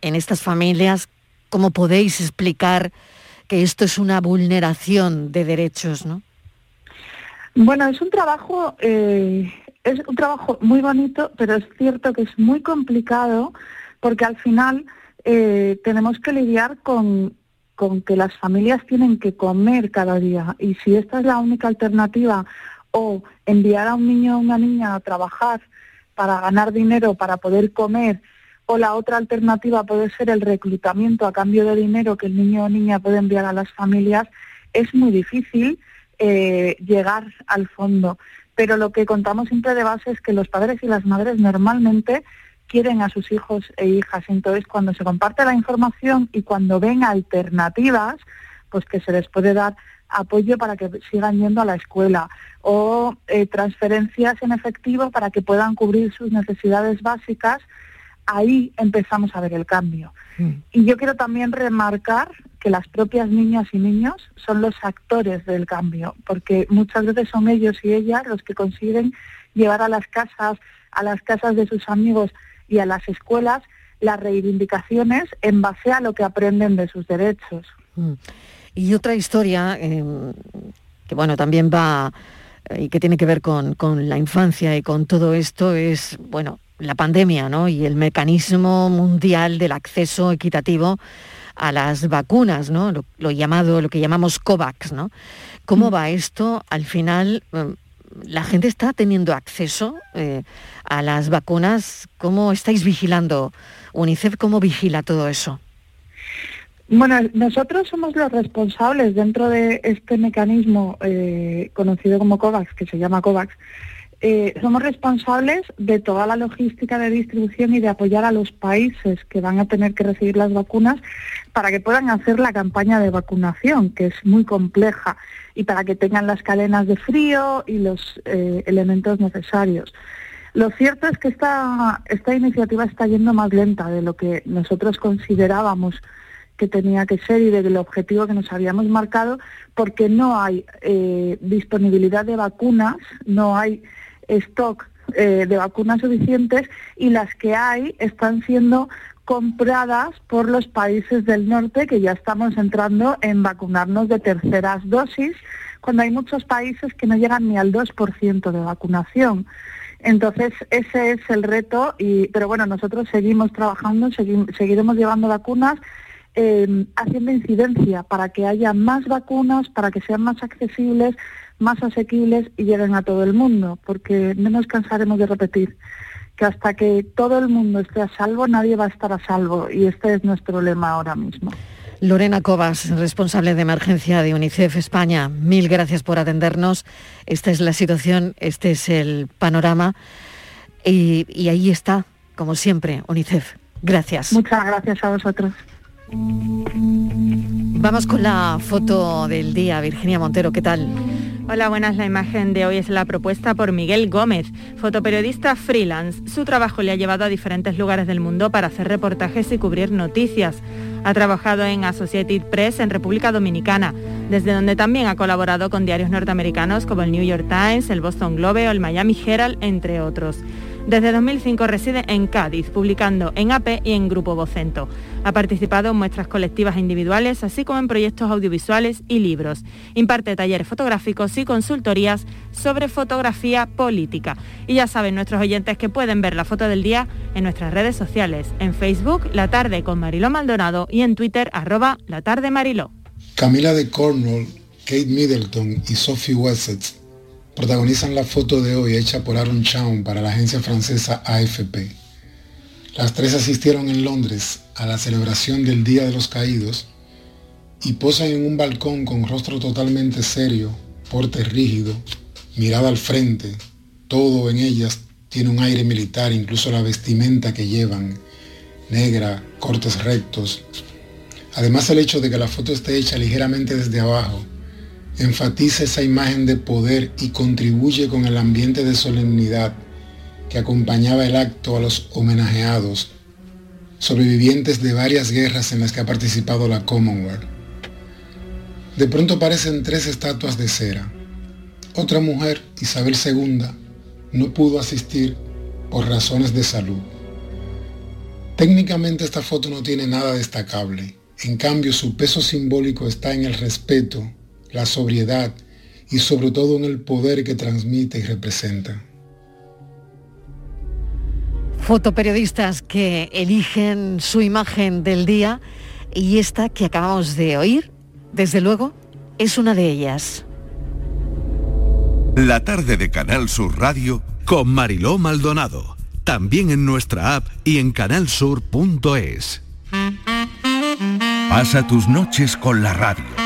en estas familias? ¿Cómo podéis explicar que esto es una vulneración de derechos, no? Bueno, es un trabajo eh, es un trabajo muy bonito, pero es cierto que es muy complicado porque al final eh, tenemos que lidiar con, con que las familias tienen que comer cada día. Y si esta es la única alternativa o enviar a un niño o una niña a trabajar para ganar dinero, para poder comer, o la otra alternativa puede ser el reclutamiento a cambio de dinero que el niño o niña puede enviar a las familias, es muy difícil eh, llegar al fondo. Pero lo que contamos siempre de base es que los padres y las madres normalmente quieren a sus hijos e hijas. Entonces, cuando se comparte la información y cuando ven alternativas, pues que se les puede dar apoyo para que sigan yendo a la escuela o eh, transferencias en efectivo para que puedan cubrir sus necesidades básicas, ahí empezamos a ver el cambio. Mm. Y yo quiero también remarcar que las propias niñas y niños son los actores del cambio, porque muchas veces son ellos y ellas los que consiguen llevar a las casas, a las casas de sus amigos y a las escuelas las reivindicaciones en base a lo que aprenden de sus derechos. Mm. Y otra historia em, que bueno también va eh, y que tiene que ver con, con la infancia y con todo esto es bueno la pandemia ¿no? y el mecanismo mundial del acceso equitativo a las vacunas, ¿no? Lo, llamado, lo que llamamos COVAX, ¿no? ¿Cómo mm. va esto? Al final, em, ¿la gente está teniendo acceso eh, a las vacunas? ¿Cómo estáis vigilando? UNICEF, ¿cómo vigila todo eso? Bueno, nosotros somos los responsables dentro de este mecanismo eh, conocido como COVAX, que se llama COVAX, eh, somos responsables de toda la logística de distribución y de apoyar a los países que van a tener que recibir las vacunas para que puedan hacer la campaña de vacunación, que es muy compleja, y para que tengan las cadenas de frío y los eh, elementos necesarios. Lo cierto es que esta, esta iniciativa está yendo más lenta de lo que nosotros considerábamos que tenía que ser y del objetivo que nos habíamos marcado, porque no hay eh, disponibilidad de vacunas, no hay stock eh, de vacunas suficientes y las que hay están siendo compradas por los países del norte que ya estamos entrando en vacunarnos de terceras dosis, cuando hay muchos países que no llegan ni al 2% de vacunación. Entonces, ese es el reto, y, pero bueno, nosotros seguimos trabajando, seguiremos llevando vacunas eh, haciendo incidencia para que haya más vacunas, para que sean más accesibles, más asequibles y lleguen a todo el mundo, porque no nos cansaremos de repetir que hasta que todo el mundo esté a salvo, nadie va a estar a salvo y este es nuestro lema ahora mismo. Lorena Cobas, responsable de emergencia de UNICEF España, mil gracias por atendernos. Esta es la situación, este es el panorama y, y ahí está, como siempre, UNICEF. Gracias. Muchas gracias a vosotros. Vamos con la foto del día, Virginia Montero, ¿qué tal? Hola, buenas. La imagen de hoy es la propuesta por Miguel Gómez, fotoperiodista freelance. Su trabajo le ha llevado a diferentes lugares del mundo para hacer reportajes y cubrir noticias. Ha trabajado en Associated Press en República Dominicana, desde donde también ha colaborado con diarios norteamericanos como el New York Times, el Boston Globe o el Miami Herald, entre otros. Desde 2005 reside en Cádiz, publicando en AP y en Grupo Vocento. Ha participado en muestras colectivas e individuales, así como en proyectos audiovisuales y libros. Imparte talleres fotográficos y consultorías sobre fotografía política. Y ya saben nuestros oyentes que pueden ver la foto del día en nuestras redes sociales, en Facebook La Tarde con Mariló Maldonado y en Twitter arroba La Tarde Mariló. Camila de Cornwall, Kate Middleton y Sophie Wessex protagonizan la foto de hoy hecha por Aaron Chown para la agencia francesa AFP. Las tres asistieron en Londres a la celebración del Día de los Caídos y posan en un balcón con rostro totalmente serio, porte rígido, mirada al frente. Todo en ellas tiene un aire militar, incluso la vestimenta que llevan, negra, cortes rectos. Además el hecho de que la foto esté hecha ligeramente desde abajo enfatiza esa imagen de poder y contribuye con el ambiente de solemnidad que acompañaba el acto a los homenajeados, sobrevivientes de varias guerras en las que ha participado la Commonwealth. De pronto aparecen tres estatuas de cera. Otra mujer, Isabel II, no pudo asistir por razones de salud. Técnicamente esta foto no tiene nada destacable. En cambio, su peso simbólico está en el respeto la sobriedad y sobre todo en el poder que transmite y representa. Fotoperiodistas que eligen su imagen del día y esta que acabamos de oír, desde luego, es una de ellas. La tarde de Canal Sur Radio con Mariló Maldonado. También en nuestra app y en canalsur.es. Pasa tus noches con la radio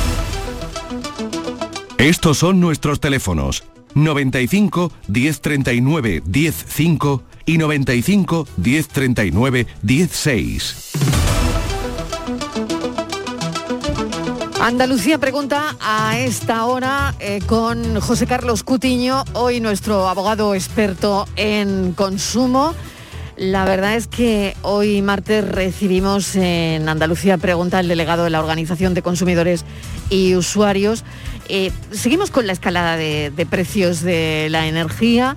Estos son nuestros teléfonos 95 1039 105 y 95 1039 16. Andalucía pregunta a esta hora eh, con José Carlos Cutiño, hoy nuestro abogado experto en consumo. La verdad es que hoy martes recibimos en Andalucía pregunta el delegado de la Organización de Consumidores y Usuarios. Eh, seguimos con la escalada de, precios de la energía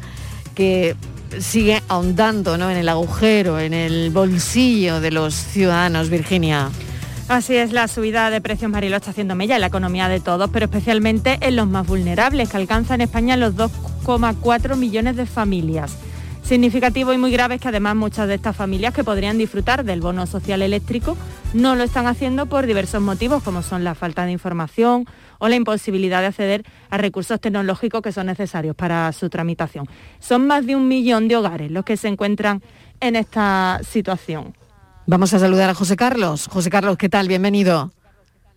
que sigue ahondando ¿no? en el agujero, en el bolsillo de los ciudadanos, Virginia. Así es, la subida de precios Marilo está haciendo mella en la economía de todos, pero especialmente en los más vulnerables, que alcanza en España los 2,4 millones de familias. Significativo y muy grave es que además muchas de estas familias que podrían disfrutar del bono social eléctrico no lo están haciendo por diversos motivos como son la falta de información o la imposibilidad de acceder a recursos tecnológicos que son necesarios para su tramitación. Son más de un millón de hogares los que se encuentran en esta situación. Vamos a saludar a José Carlos. José Carlos, ¿qué tal? Bienvenido.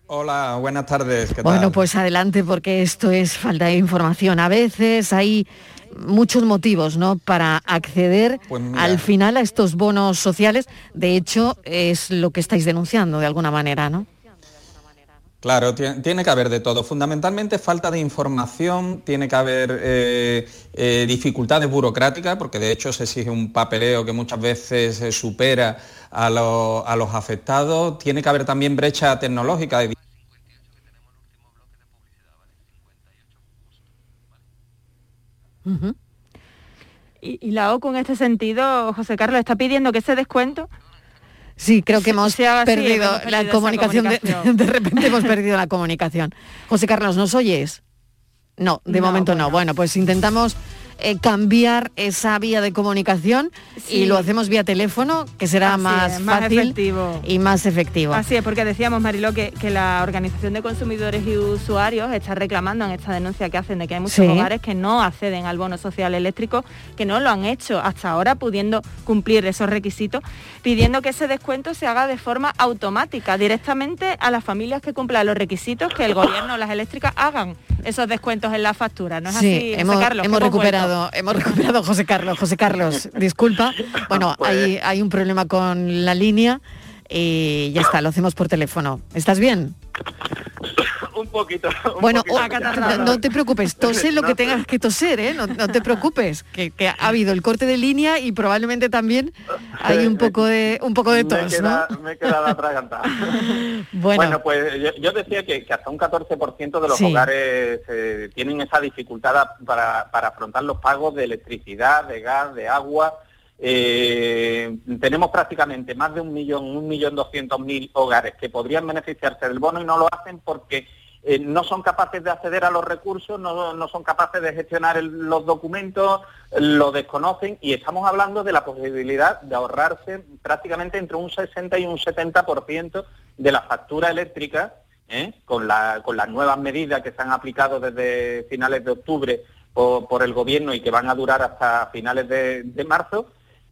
Hola, buenas tardes. ¿qué bueno, pues adelante porque esto es falta de información. A veces hay muchos motivos ¿no? para acceder Pues al final a estos bonos sociales. De hecho, es lo que estáis denunciando de alguna manera, ¿no? Claro, tiene que haber de todo. Fundamentalmente falta de información, tiene que haber eh, eh, dificultades burocráticas, porque de hecho se exige un papeleo que muchas veces supera a, los afectados. Tiene que haber también brecha tecnológica. Y, y la OCU en este sentido, José Carlos, está pidiendo que ese descuento Sí, creo que hemos, perdido, la comunicación. De, repente hemos perdido la comunicación. José Carlos, ¿nos oyes? No, de momento no. Bueno, pues intentamos eh, cambiar esa vía de comunicación y lo hacemos vía teléfono, que será más, fácil efectivo. y más efectivo. Así es, porque decíamos, Mariló, que, la Organización de Consumidores y Usuarios está reclamando en esta denuncia que hacen de que hay muchos hogares que no acceden al bono social eléctrico, que no lo han hecho hasta ahora, pudiendo cumplir esos requisitos, pidiendo que ese descuento se haga de forma automática, directamente a las familias que cumplan los requisitos que el gobierno o las eléctricas hagan esos descuentos en la factura. ¿No es así, hemos, Carlos? Hemos recuperado, hemos recuperado José Carlos. José Carlos, disculpa. Bueno, pues hay, hay un problema con la línea y ya está, lo hacemos por teléfono. ¿Estás bien? Un poquito. bueno, no, te preocupes, tose lo que tengas que toser, ¿eh? No, te preocupes, que, ha habido el corte de línea y probablemente también hay un poco de un poco de tos, ¿no? Me he quedado atragantada. bueno. pues yo, decía que, hasta un 14% de los hogares eh, tienen esa dificultad para, para afrontar los pagos de electricidad, de gas, de agua eh, tenemos prácticamente más de un millón, un millón doscientos mil hogares que podrían beneficiarse del bono y no lo hacen porque eh, no son capaces de acceder a los recursos, no, son capaces de gestionar los documentos, lo desconocen y estamos hablando de la posibilidad de ahorrarse prácticamente entre un 60 y un 70% de la factura eléctrica ¿eh? con, la, con las nuevas medidas que se han aplicado desde finales de octubre por, el gobierno y que van a durar hasta finales de marzo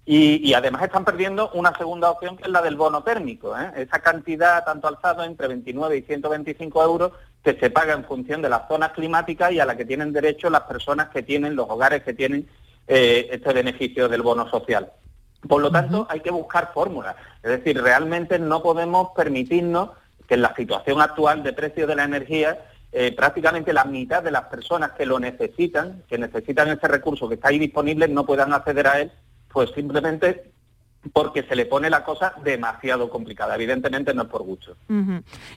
y, además están perdiendo una segunda opción que es la del bono térmico. ¿eh? Esa cantidad tanto alzado entre 29 y 125 euros que se paga en función de las zonas climáticas y a la que tienen derecho las personas que tienen, los hogares que tienen eh, este beneficio del bono social. Por lo tanto, hay que buscar fórmulas. Es decir, realmente no podemos permitirnos que en la situación actual de precio de la energía eh, prácticamente la mitad de las personas que lo necesitan, que necesitan ese recurso que está ahí disponible, no puedan acceder a él pues simplemente porque se le pone la cosa demasiado complicada. Evidentemente no es por gusto.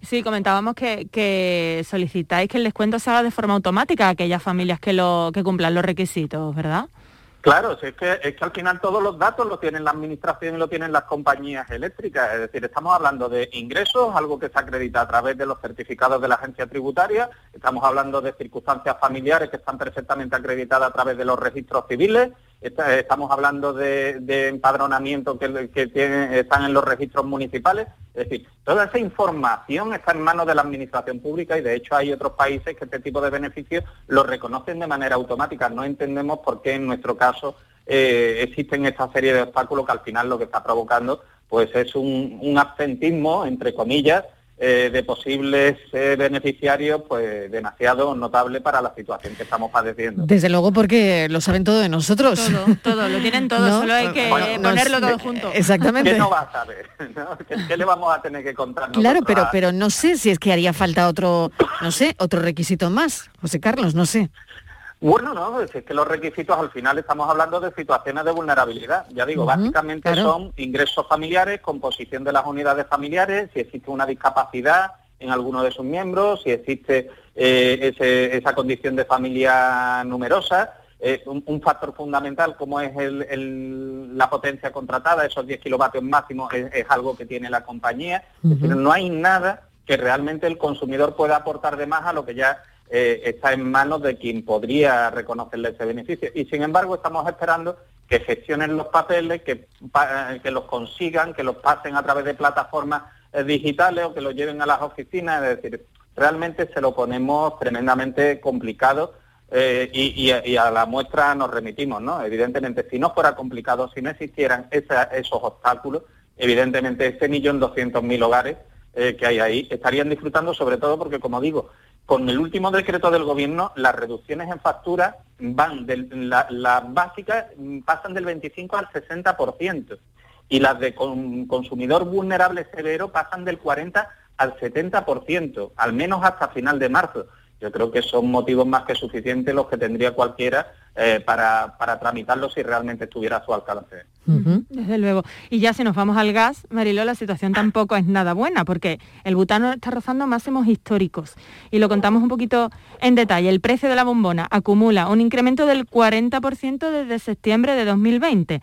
Sí, comentábamos que, solicitáis que el descuento se haga de forma automática a aquellas familias que, lo, que cumplan los requisitos, ¿verdad? Claro, es, que, es que al final todos los datos los tienen la administración y lo tienen las compañías eléctricas. Es decir, estamos hablando de ingresos, algo que se acredita a través de los certificados de la agencia tributaria. Estamos hablando de circunstancias familiares que están perfectamente acreditadas a través de los registros civiles estamos hablando de, empadronamiento que, están en los registros municipales. Es decir, toda esa información está en manos de la Administración Pública y de hecho hay otros países que este tipo de beneficios lo reconocen de manera automática. No entendemos por qué en nuestro caso eh, existen esta serie de obstáculos que al final lo que está provocando pues es un absentismo, entre comillas, eh, de posibles eh, beneficiarios pues demasiado notable para la situación que estamos padeciendo. Desde luego porque lo saben todo de nosotros. Todo, todo, lo tienen todo, solo hay que ponerlo todo junto. Exactamente. ¿Qué no va a saber? ¿Qué, le vamos a tener que contar? Claro, pero, pero no sé si es que haría falta otro, no sé, otro requisito más, José Carlos, no sé. Bueno, no, es que los requisitos al final estamos hablando de situaciones de vulnerabilidad. Ya digo, básicamente son ingresos familiares, composición de las unidades familiares, si existe una discapacidad en alguno de sus miembros, si existe eh, esa condición de familia numerosa, eh, un, factor fundamental como es la potencia contratada, esos 10 kilovatios máximos, es, algo que tiene la compañía. no hay nada que realmente el consumidor pueda aportar de más a lo que ya eh, está en manos de quien podría reconocerle ese beneficio. Y sin embargo estamos esperando que gestionen los papeles, que, que los consigan, que los pasen a través de plataformas eh, digitales o que los lleven a las oficinas. Es decir, realmente se lo ponemos tremendamente complicado eh, y, a la muestra nos remitimos, ¿no? Evidentemente, si no fuera complicado, si no existieran esos obstáculos, evidentemente ese millón doscientos mil hogares que hay ahí estarían disfrutando, sobre todo porque, como digo, con el último decreto del gobierno, las reducciones en factura van, de, las básicas pasan del 25 al 60% y las de consumidor vulnerable severo pasan del 40 al 70%, al menos hasta final de marzo. Yo creo que son motivos más que suficientes los que tendría cualquiera eh, para, para, tramitarlo si realmente estuviera a su alcance. Desde luego. Y ya si nos vamos al gas, Mariló, la situación tampoco es nada buena, porque el butano está rozando máximos históricos. Y lo contamos un poquito en detalle. El precio de la bombona acumula un incremento del 40% desde septiembre de 2020.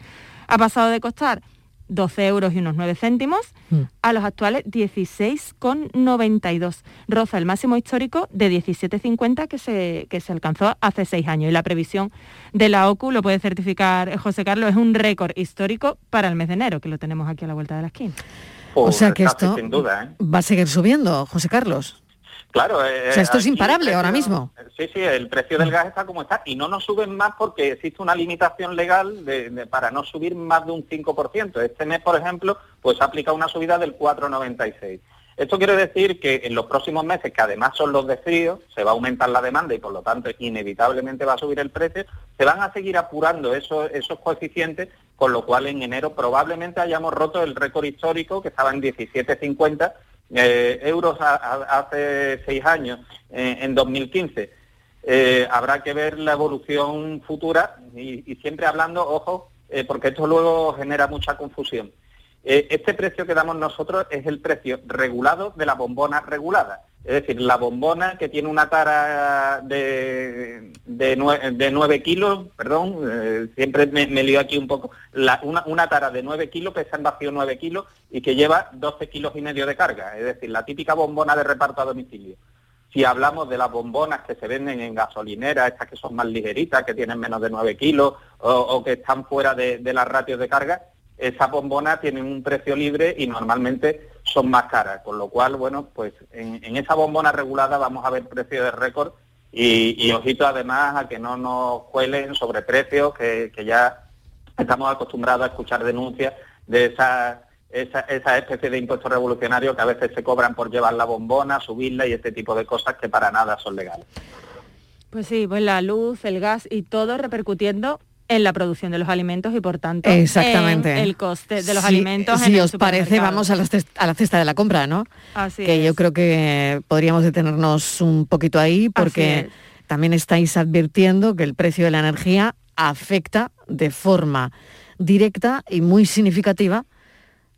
Ha pasado de costar 12 euros y unos 9 céntimos, mm. a los actuales 16,92. Roza el máximo histórico de 17,50 que se, que se alcanzó hace seis años. Y la previsión de la OCU, lo puede certificar José Carlos, es un récord histórico para el mes de enero, que lo tenemos aquí a la vuelta de la esquina. o sea que esto ¿eh? va a seguir subiendo, José Carlos. Claro. Eh, esto es imparable ahora mismo. Sí, sí, el precio del gas está como está y no nos suben más porque existe una limitación legal para no subir más de un 5%. Este mes, por ejemplo, pues aplica una subida del 4,96. Esto quiere decir que en los próximos meses, que además son los de frío, se va a aumentar la demanda y por lo tanto inevitablemente va a subir el precio, se van a seguir apurando esos, esos coeficientes, con lo cual en enero probablemente hayamos roto el récord histórico que estaba en 17,50 eh, euros hace seis años, eh, en 2015. Eh, habrá que ver la evolución futura y, siempre hablando, ojo, porque esto luego genera mucha confusión. Este precio que damos nosotros es el precio regulado de la bombona regulada. Es decir, la bombona que tiene una tara de, de, 9, kilos, perdón, eh, siempre me, lío aquí un poco, una, tara de 9 kilos, pesa en vacío 9 kilos y que lleva 12 kilos y medio de carga. Es decir, la típica bombona de reparto a domicilio. Si hablamos de las bombonas que se venden en gasolineras, estas que son más ligeritas, que tienen menos de 9 kilos o, que están fuera de, de las ratios de carga, esas bombonas tienen un precio libre y normalmente son más caras, con lo cual, bueno, pues en, esa bombona regulada vamos a ver precios de récord y, ojito además a que no nos cuelen sobre precios que, ya estamos acostumbrados a escuchar denuncias de esa, esa, esa especie de impuestos revolucionarios que a veces se cobran por llevar la bombona, subirla y este tipo de cosas que para nada son legales. Pues sí, pues la luz, el gas y todo repercutiendo en la producción de los alimentos y por tanto Exactamente. en el coste de los alimentos. Si os parece, vamos a la, cesta, de la compra, ¿no? Así que yo creo que podríamos detenernos un poquito ahí porque también estáis advirtiendo que el precio de la energía afecta de forma directa y muy significativa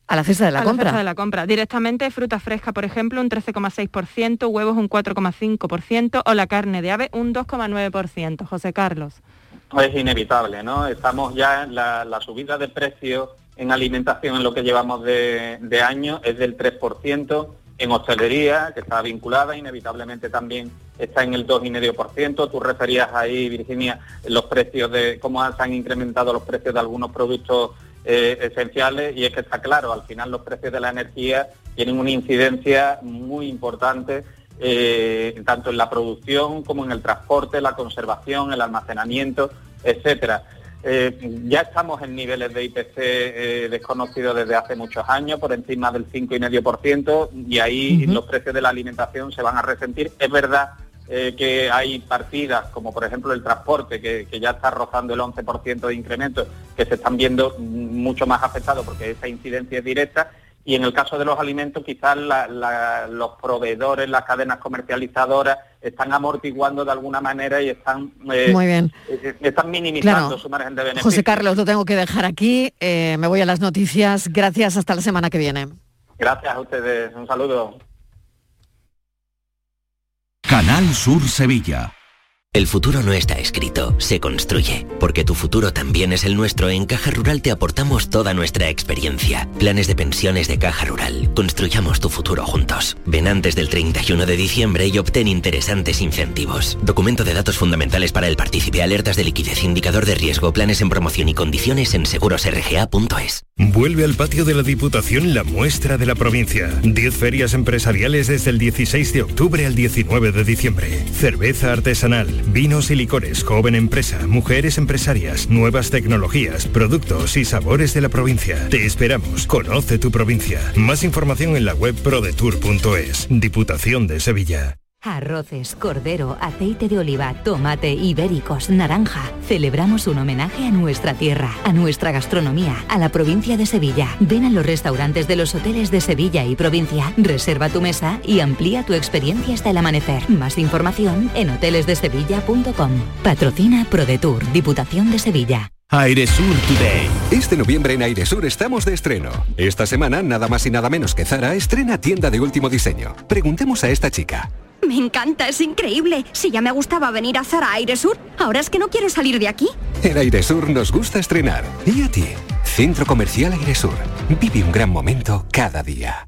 a la cesta de la compra. La cesta de la compra. Directamente fruta fresca, por ejemplo, un 13,6%, huevos un 4,5% o la carne de ave un 2,9%. José Carlos es inevitable, ¿no? Estamos ya en la, subida de precios en alimentación en lo que llevamos de, año es del 3%, en hostelería, que está vinculada, inevitablemente también está en el 2,5%. Tú referías ahí, Virginia, los precios de cómo se han incrementado los precios de algunos productos eh, esenciales y es que está claro, al final los precios de la energía tienen una incidencia muy importante eh, tanto en la producción como en el transporte, la conservación, el almacenamiento, etcétera. Eh, ya estamos en niveles de IPC eh, desconocidos desde hace muchos años, por encima del 5,5%, y ahí los precios de la alimentación se van a resentir. Es verdad que hay partidas, como por ejemplo el transporte, que, que ya está rozando el 11% de incremento, que se están viendo mucho más afectados porque esa incidencia es directa, y en el caso de los alimentos quizás los proveedores, las cadenas comercializadoras están amortiguando de alguna manera y están, eh, Muy bien. Eh, están minimizando su margen de beneficio. José Carlos, lo tengo que dejar aquí, eh, me voy a las noticias, gracias, hasta la semana que viene. Gracias a ustedes, un saludo. Canal Sur Sevilla. El futuro no está escrito, se construye. Porque tu futuro también es el nuestro, en Caja Rural te aportamos toda nuestra experiencia. Planes de pensiones de Caja Rural. Construyamos tu futuro juntos. Ven antes del 31 de diciembre y obtén interesantes incentivos. Documento de datos fundamentales para el partícipe, alertas de liquidez, indicador de riesgo, planes en promoción y condiciones en segurosrga.es. Vuelve al patio de la Diputación la muestra de la provincia. 10 ferias empresariales desde el 16 de octubre al 19 de diciembre. Cerveza artesanal Vinos y licores, joven empresa, mujeres empresarias, nuevas tecnologías, productos y sabores de la provincia. Te esperamos. Conoce tu provincia. Más información en la web prodetour.es. Diputación de Sevilla. Arroces, cordero, aceite de oliva, tomate, ibéricos, naranja. Celebramos un homenaje a nuestra tierra, a nuestra gastronomía, a la provincia de Sevilla. Ven a los restaurantes de los hoteles de Sevilla y provincia, reserva tu mesa y amplía tu experiencia hasta el amanecer. Más información en hotelesdesevilla.com. Patrocina ProDetour, Diputación de Sevilla. Airesur Today. Este noviembre en Airesur estamos de estreno. Esta semana, nada más y nada menos que Zara estrena tienda de último diseño. Preguntemos a esta chica. Me encanta, es increíble. Si ya me gustaba venir a Zara Airesur, ahora es que no quiero salir de aquí. En Airesur nos gusta estrenar. ¿Y a ti? Centro Comercial Airesur. Vive un gran momento cada día.